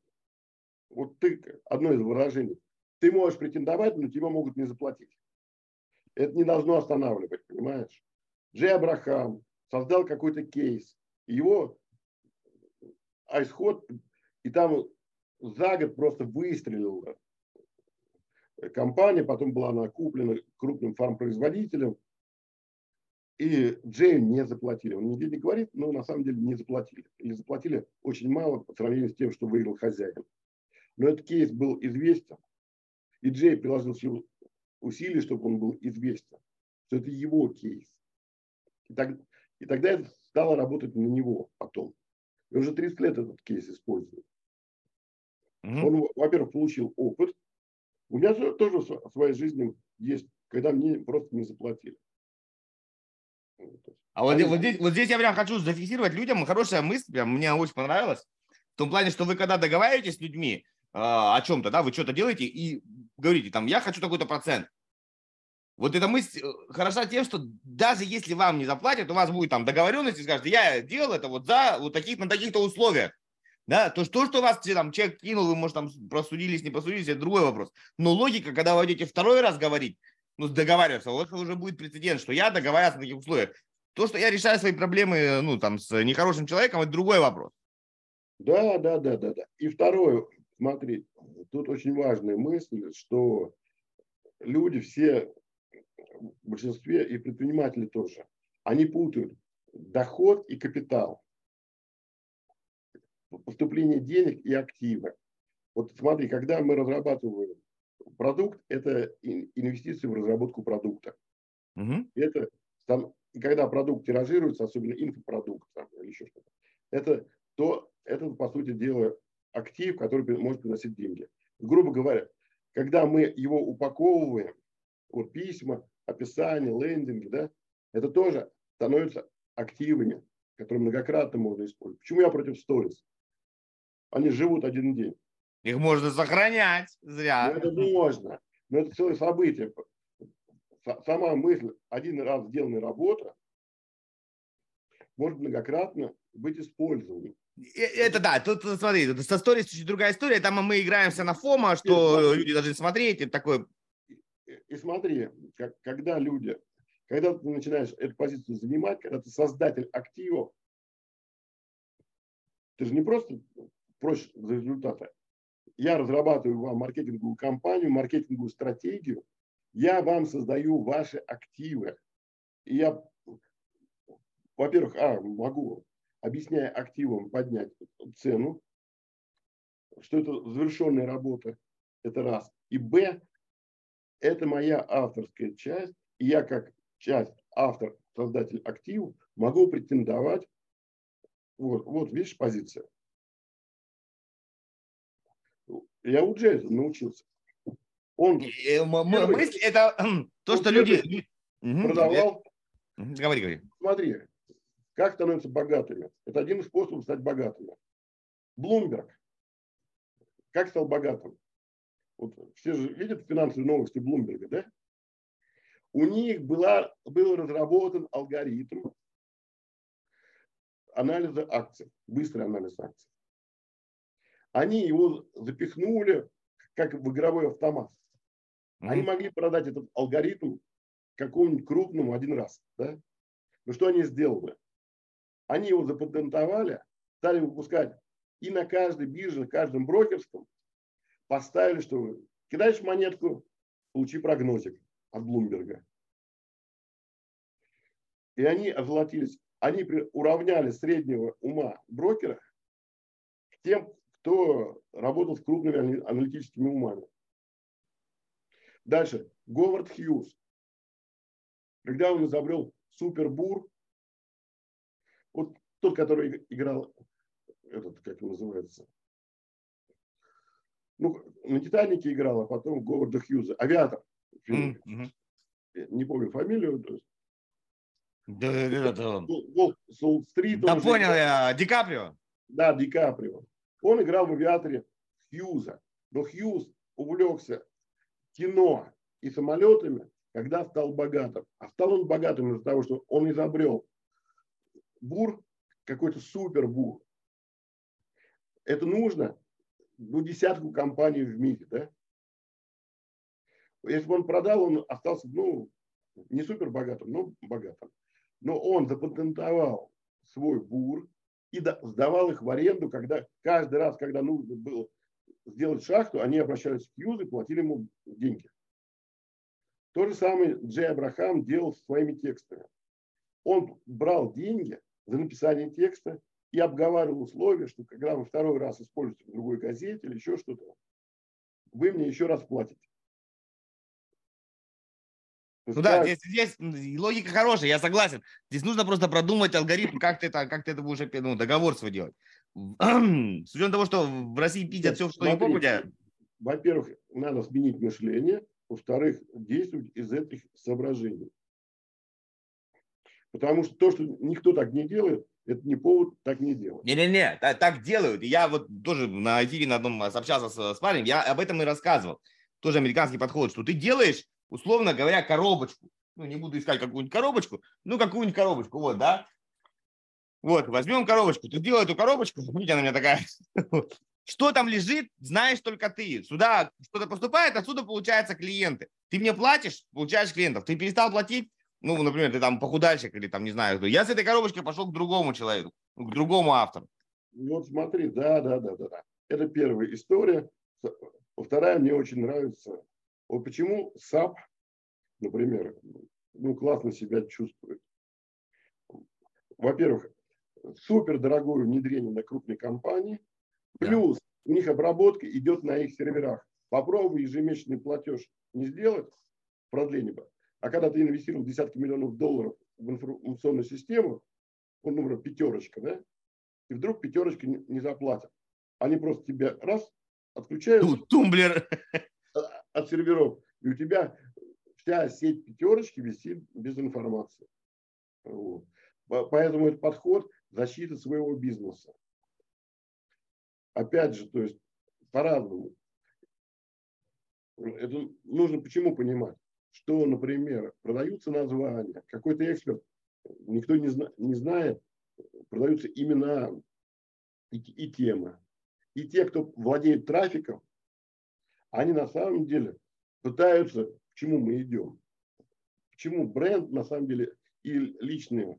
B: вот ты, одно из выражений, ты можешь претендовать, но тебе могут не заплатить. Это не должно останавливать, понимаешь? Джей Абрахам создал какой-то кейс, его исход, и там за год просто выстрелила компания, потом была она куплена крупным фармпроизводителем, и Джею не заплатили. Он нигде не говорит, но на самом деле не заплатили. Или заплатили очень мало по сравнению с тем, что выиграл хозяин. Но этот кейс был известен, и Джей приложил все усилия, чтобы он был известен, что это его кейс. И, так, и тогда это стало работать на него потом. И уже 30 лет этот кейс использует. Mm-hmm. Он, во-первых, получил опыт. У меня тоже в своей жизни есть, когда мне просто не заплатили.
A: А вот, вот, здесь, вот здесь я прям хочу зафиксировать людям хорошая мысль, прям мне очень понравилась. В том плане, что вы когда договариваетесь с людьми э, о чем-то, да, вы что-то делаете и говорите там, я хочу такой-то процент. Вот эта мысль э, хороша тем, что даже если вам не заплатят, у вас будет там договоренность и скажете, я делал это вот за вот таких на таких-то условиях. Да, то, что, что вас там человек кинул, вы, может, там просудились, не просудились, это другой вопрос. Но логика, когда вы идете второй раз говорить, ну, договариваться, вот уже будет прецедент, что я договариваюсь на таких условиях. То, что я решаю свои проблемы, ну, там, с нехорошим человеком, это другой вопрос.
B: Да, да, да, да, да. И второе, смотри, тут очень важная мысль, что люди все в большинстве и предприниматели тоже, они путают доход и капитал, поступление денег и активы. Вот смотри, когда мы разрабатываем продукт, это инвестиции в разработку продукта. Угу. Это там, и когда продукт тиражируется, особенно инфопродукт там, или еще что-то, Это то, это, по сути дела, актив, который может приносить деньги. Грубо говоря, когда мы его упаковываем, вот письма, описание, лендинги, да, это тоже становится активами, которые многократно можно использовать. Почему я против сторис? Они живут один день.
A: Их можно сохранять зря.
B: Ну, это можно. Но это целое событие. Сама мысль, один раз сделанная работа, может многократно быть использована.
A: Это да, тут смотри, со сторис чуть другая история, там мы играемся на фома, что люди должны смотреть, это такое.
B: И, смотри, как, когда люди, когда ты начинаешь эту позицию занимать, когда ты создатель активов, ты же не просто просишь за результаты. Я разрабатываю вам маркетинговую кампанию, маркетинговую стратегию, я вам создаю ваши активы. И я, во-первых, а, могу объясняя активам поднять цену, что это завершенная работа, это раз. И Б, это моя авторская часть, и я как часть автор, создатель активов могу претендовать, вот, вот видишь позиция. Я у Джейса научился.
A: Он э, мысль это то, что люди
B: продавал.
A: Говори, говори.
B: Смотри, как становятся богатыми? Это один из способов стать богатыми. Блумберг. Как стал богатым? Вот все же видят финансовые новости Блумберга, да? У них была, был разработан алгоритм анализа акций, быстрый анализ акций. Они его запихнули как в игровой автомат. Они могли продать этот алгоритм какому-нибудь крупному один раз. Да? Но что они сделали? Они его запатентовали, стали выпускать и на каждой бирже, на каждом брокерском поставили, что кидаешь монетку, получи прогнозик от Блумберга. И они озолотились, они уравняли среднего ума брокера к тем, кто работал с крупными аналитическими умами. Дальше. Говард Хьюз. Когда он изобрел супербур, вот тот, который играл, этот, как он называется, ну, на «Титанике» играл, а потом Говарда Хьюза, «Авиатор». Mm-hmm. Не помню фамилию.
A: Да, да, да.
B: Солл-стрит.
A: Да понял я, Ди Каприо.
B: Да, Ди Каприо. Он играл в «Авиаторе» Хьюза. Но Хьюз увлекся кино и самолетами, когда стал богатым. А стал он богатым из-за того, что он изобрел бур, какой-то супер бур. Это нужно ну, десятку компаний в мире, да? Если бы он продал, он остался, ну, не супер богатым, но богатым. Но он запатентовал свой бур и сдавал их в аренду, когда каждый раз, когда нужно было сделать шахту, они обращались к Юзу и платили ему деньги. То же самое Джей Абрахам делал со своими текстами. Он брал деньги за написание текста и обговаривал условия, что когда вы второй раз используете в другой газете или еще что-то, вы мне еще раз платите.
A: Ну да, здесь, здесь логика хорошая, я согласен. Здесь нужно просто продумать алгоритм, как ты это, как ты это будешь ну, договор свой делать. С учетом того, что в России пиздят все, что не попадя.
B: Во-первых, надо сменить мышление. Во-вторых, действовать из этих соображений. Потому что то, что никто так не делает, это не повод так не делать.
A: Не-не-не, так, делают. Я вот тоже на эфире на одном общался с, с парнем, я об этом и рассказывал. Тоже американский подход, что ты делаешь, условно говоря, коробочку. Ну, не буду искать какую-нибудь коробочку, ну, какую-нибудь коробочку, вот, да. Вот, возьмем коробочку. Ты делай эту коробочку, смотрите, она у меня такая. Что там лежит, знаешь только ты. Сюда что-то поступает, отсюда получаются клиенты. Ты мне платишь, получаешь клиентов. Ты перестал платить, ну, например, ты там похудальщик или там не знаю кто. Я с этой коробочкой пошел к другому человеку, к другому автору.
B: Вот смотри, да, да, да, да, да. Это первая история. Вторая мне очень нравится. Вот почему SAP, например, ну, классно себя чувствует. Во-первых, супер дорогое внедрение на крупной компании, плюс да. у них обработка идет на их серверах. Попробуй ежемесячный платеж не сделать, продление, а когда ты инвестировал десятки миллионов долларов в информационную систему, ну, например, пятерочка, да, и вдруг пятерочка не, не заплатят. Они просто тебя раз отключают.
A: Тумблер.
B: От серверов. И у тебя вся сеть пятерочки висит без информации. Вот. Поэтому этот подход защиты своего бизнеса. Опять же, то есть по-разному. Это нужно почему понимать, что, например, продаются названия, какой-то эксперт, никто не, зна, не знает, продаются имена и, и темы. И те, кто владеет трафиком, они на самом деле пытаются, к чему мы идем. Почему бренд на самом деле и личный,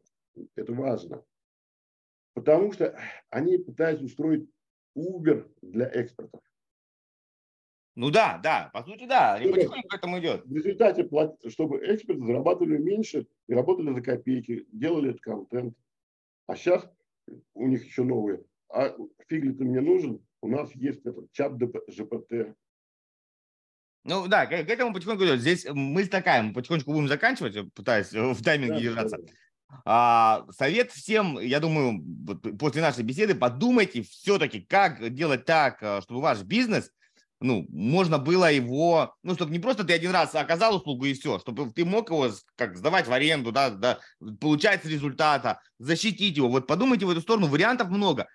B: это важно. Потому что они пытаются устроить Uber для экспортов.
A: Ну да, да, по сути, да, они потихоньку к этому идет.
B: В результате, чтобы эксперты зарабатывали меньше и работали за копейки, делали этот контент. А сейчас у них еще новые. А фиг ли ты мне нужен? У нас есть этот чат ЖПТ.
A: Ну да, к, к этому потихоньку идет. Здесь мы такая, мы потихонечку будем заканчивать, пытаясь в тайминге да, держаться. Да. А, совет всем, я думаю, после нашей беседы подумайте все-таки, как делать так, а, чтобы ваш бизнес, ну, можно было его, ну, чтобы не просто ты один раз оказал услугу и все, чтобы ты мог его как сдавать в аренду, да, да, получать результата, защитить его. Вот подумайте в эту сторону, вариантов много.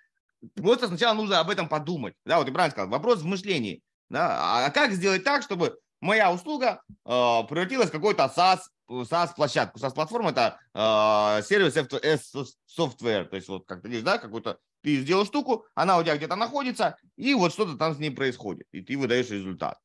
A: Просто сначала нужно об этом подумать. Да, вот ты правильно сказал, вопрос в мышлении. Да, а как сделать так, чтобы моя услуга э, превратилась в какой-то SaaS SaaS-площадку. SaaS-платформа – это э, сервис software. То есть вот как ты да, какой-то ты сделал штуку, она у тебя где-то находится, и вот что-то там с ней происходит, и ты выдаешь результат.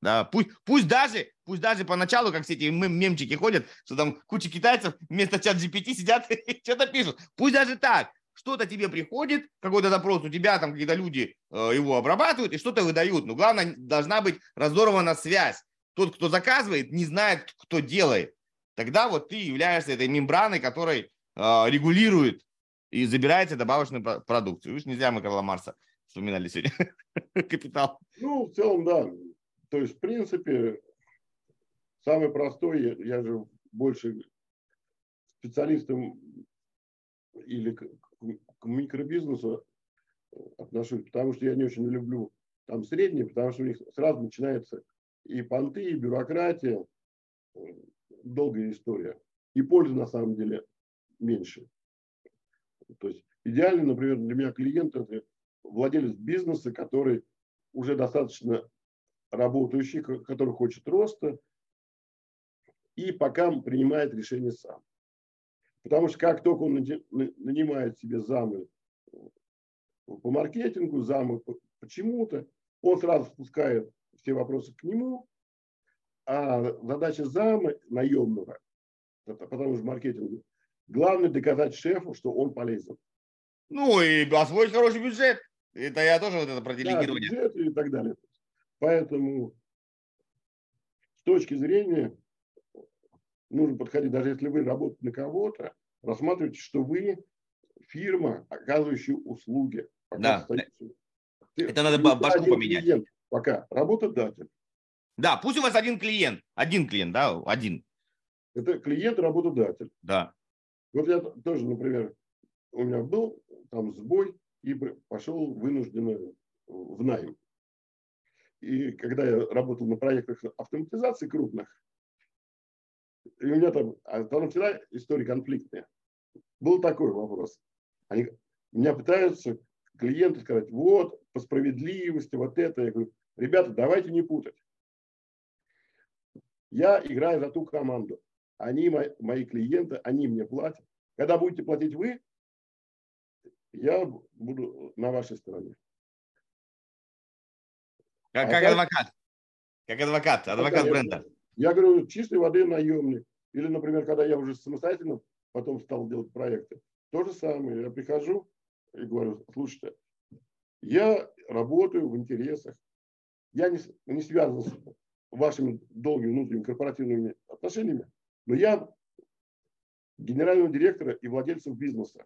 A: Да, пусть, пусть даже, пусть даже поначалу, как все эти мемчики ходят, что там куча китайцев вместо чат GPT сидят и что-то пишут. Пусть даже так, что-то тебе приходит, какой-то запрос, у тебя там какие-то люди э, его обрабатывают и что-то выдают. Но главное, должна быть разорвана связь. Тот, кто заказывает, не знает, кто делает тогда вот ты являешься этой мембраной, которой э, регулирует и забирает добавочную продукцию. Видишь, нельзя мы Карла Марса вспоминали сегодня. Капитал.
B: Ну, в целом, да. То есть, в принципе, самый простой, я, же больше специалистом или к, к микробизнесу отношусь, потому что я не очень люблю там средние, потому что у них сразу начинается и понты, и бюрократия, долгая история. И пользы на самом деле меньше. То есть идеально, например, для меня клиент это владелец бизнеса, который уже достаточно работающий, который хочет роста, и пока принимает решение сам. Потому что как только он нанимает себе замы по маркетингу, замы почему-то, он сразу спускает все вопросы к нему, а задача зама наемного, потому что маркетинг, главное доказать шефу, что он полезен.
A: Ну и освоить хороший бюджет. Это я тоже вот это про делегирование.
B: Да, бюджет и так далее. Поэтому с точки зрения нужно подходить, даже если вы работаете на кого-то, рассматривайте, что вы фирма, оказывающая услуги.
A: Да. Это надо башку поменять. Клиент,
B: пока работодатель.
A: Да, пусть у вас один клиент, один клиент, да, один.
B: Это клиент, работодатель.
A: Да.
B: Вот я тоже, например, у меня был там сбой и пошел вынужденно в найм. И когда я работал на проектах автоматизации крупных, и у меня там, а там всегда история конфликтная. Был такой вопрос. Они, меня пытаются клиенты сказать, вот, по справедливости, вот это. Я говорю, ребята, давайте не путать. Я играю за ту команду. Они мои клиенты, они мне платят. Когда будете платить вы, я буду на вашей стороне.
A: Как, а как адвокат. Как адвокат, адвокат ну, бренда.
B: Я говорю, чистой воды наемник. Или, например, когда я уже самостоятельно потом стал делать проекты. То же самое. Я прихожу и говорю, слушайте, я работаю в интересах. Я не, не связан с вашими долгими внутренними корпоративными отношениями, но я генерального директора и владельцев бизнеса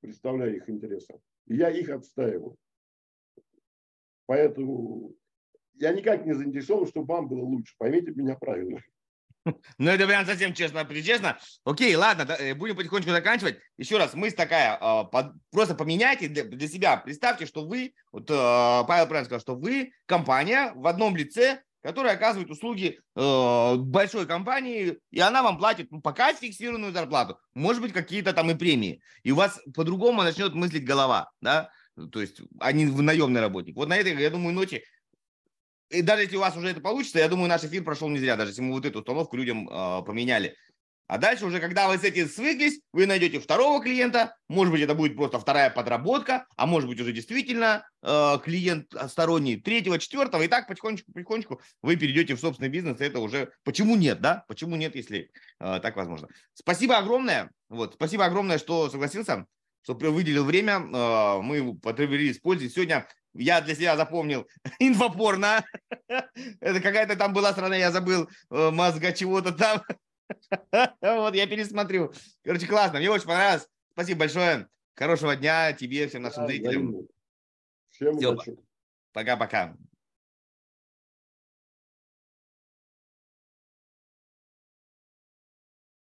B: представляю их интересы. И я их отстаиваю. Поэтому я никак не заинтересован, чтобы вам было лучше. Поймите меня правильно.
A: Ну, это прям совсем честно, честно. Окей, ладно, э, будем потихонечку заканчивать. Еще раз, мысль такая, а, просто поменяйте для себя, представьте, что вы, вот а, Павел правильно сказал, что вы компания в одном лице, которая оказывает услуги э, большой компании, и она вам платит ну, пока фиксированную зарплату, может быть, какие-то там и премии. И у вас по-другому начнет мыслить голова, да, то есть, а наемный работник. Вот на этой, я думаю, ноте и даже если у вас уже это получится, я думаю, наш эфир прошел не зря, даже если мы вот эту установку людям э, поменяли. А дальше уже, когда вы с этим свыклись, вы найдете второго клиента, может быть, это будет просто вторая подработка, а может быть, уже действительно э, клиент сторонний третьего, четвертого, и так потихонечку, потихонечку вы перейдете в собственный бизнес, и это уже, почему нет, да, почему нет, если э, так возможно. Спасибо огромное, вот, спасибо огромное, что согласился, что выделил время, э, мы потребовали использовать. Сегодня я для себя запомнил инфопорно. Это какая-то там была страна, я забыл, э, мозга чего-то там. Вот, я пересмотрю. Короче, классно, мне очень понравилось. Спасибо большое. Хорошего дня тебе, всем нашим зрителям.
B: Всем удачи.
A: Пока-пока.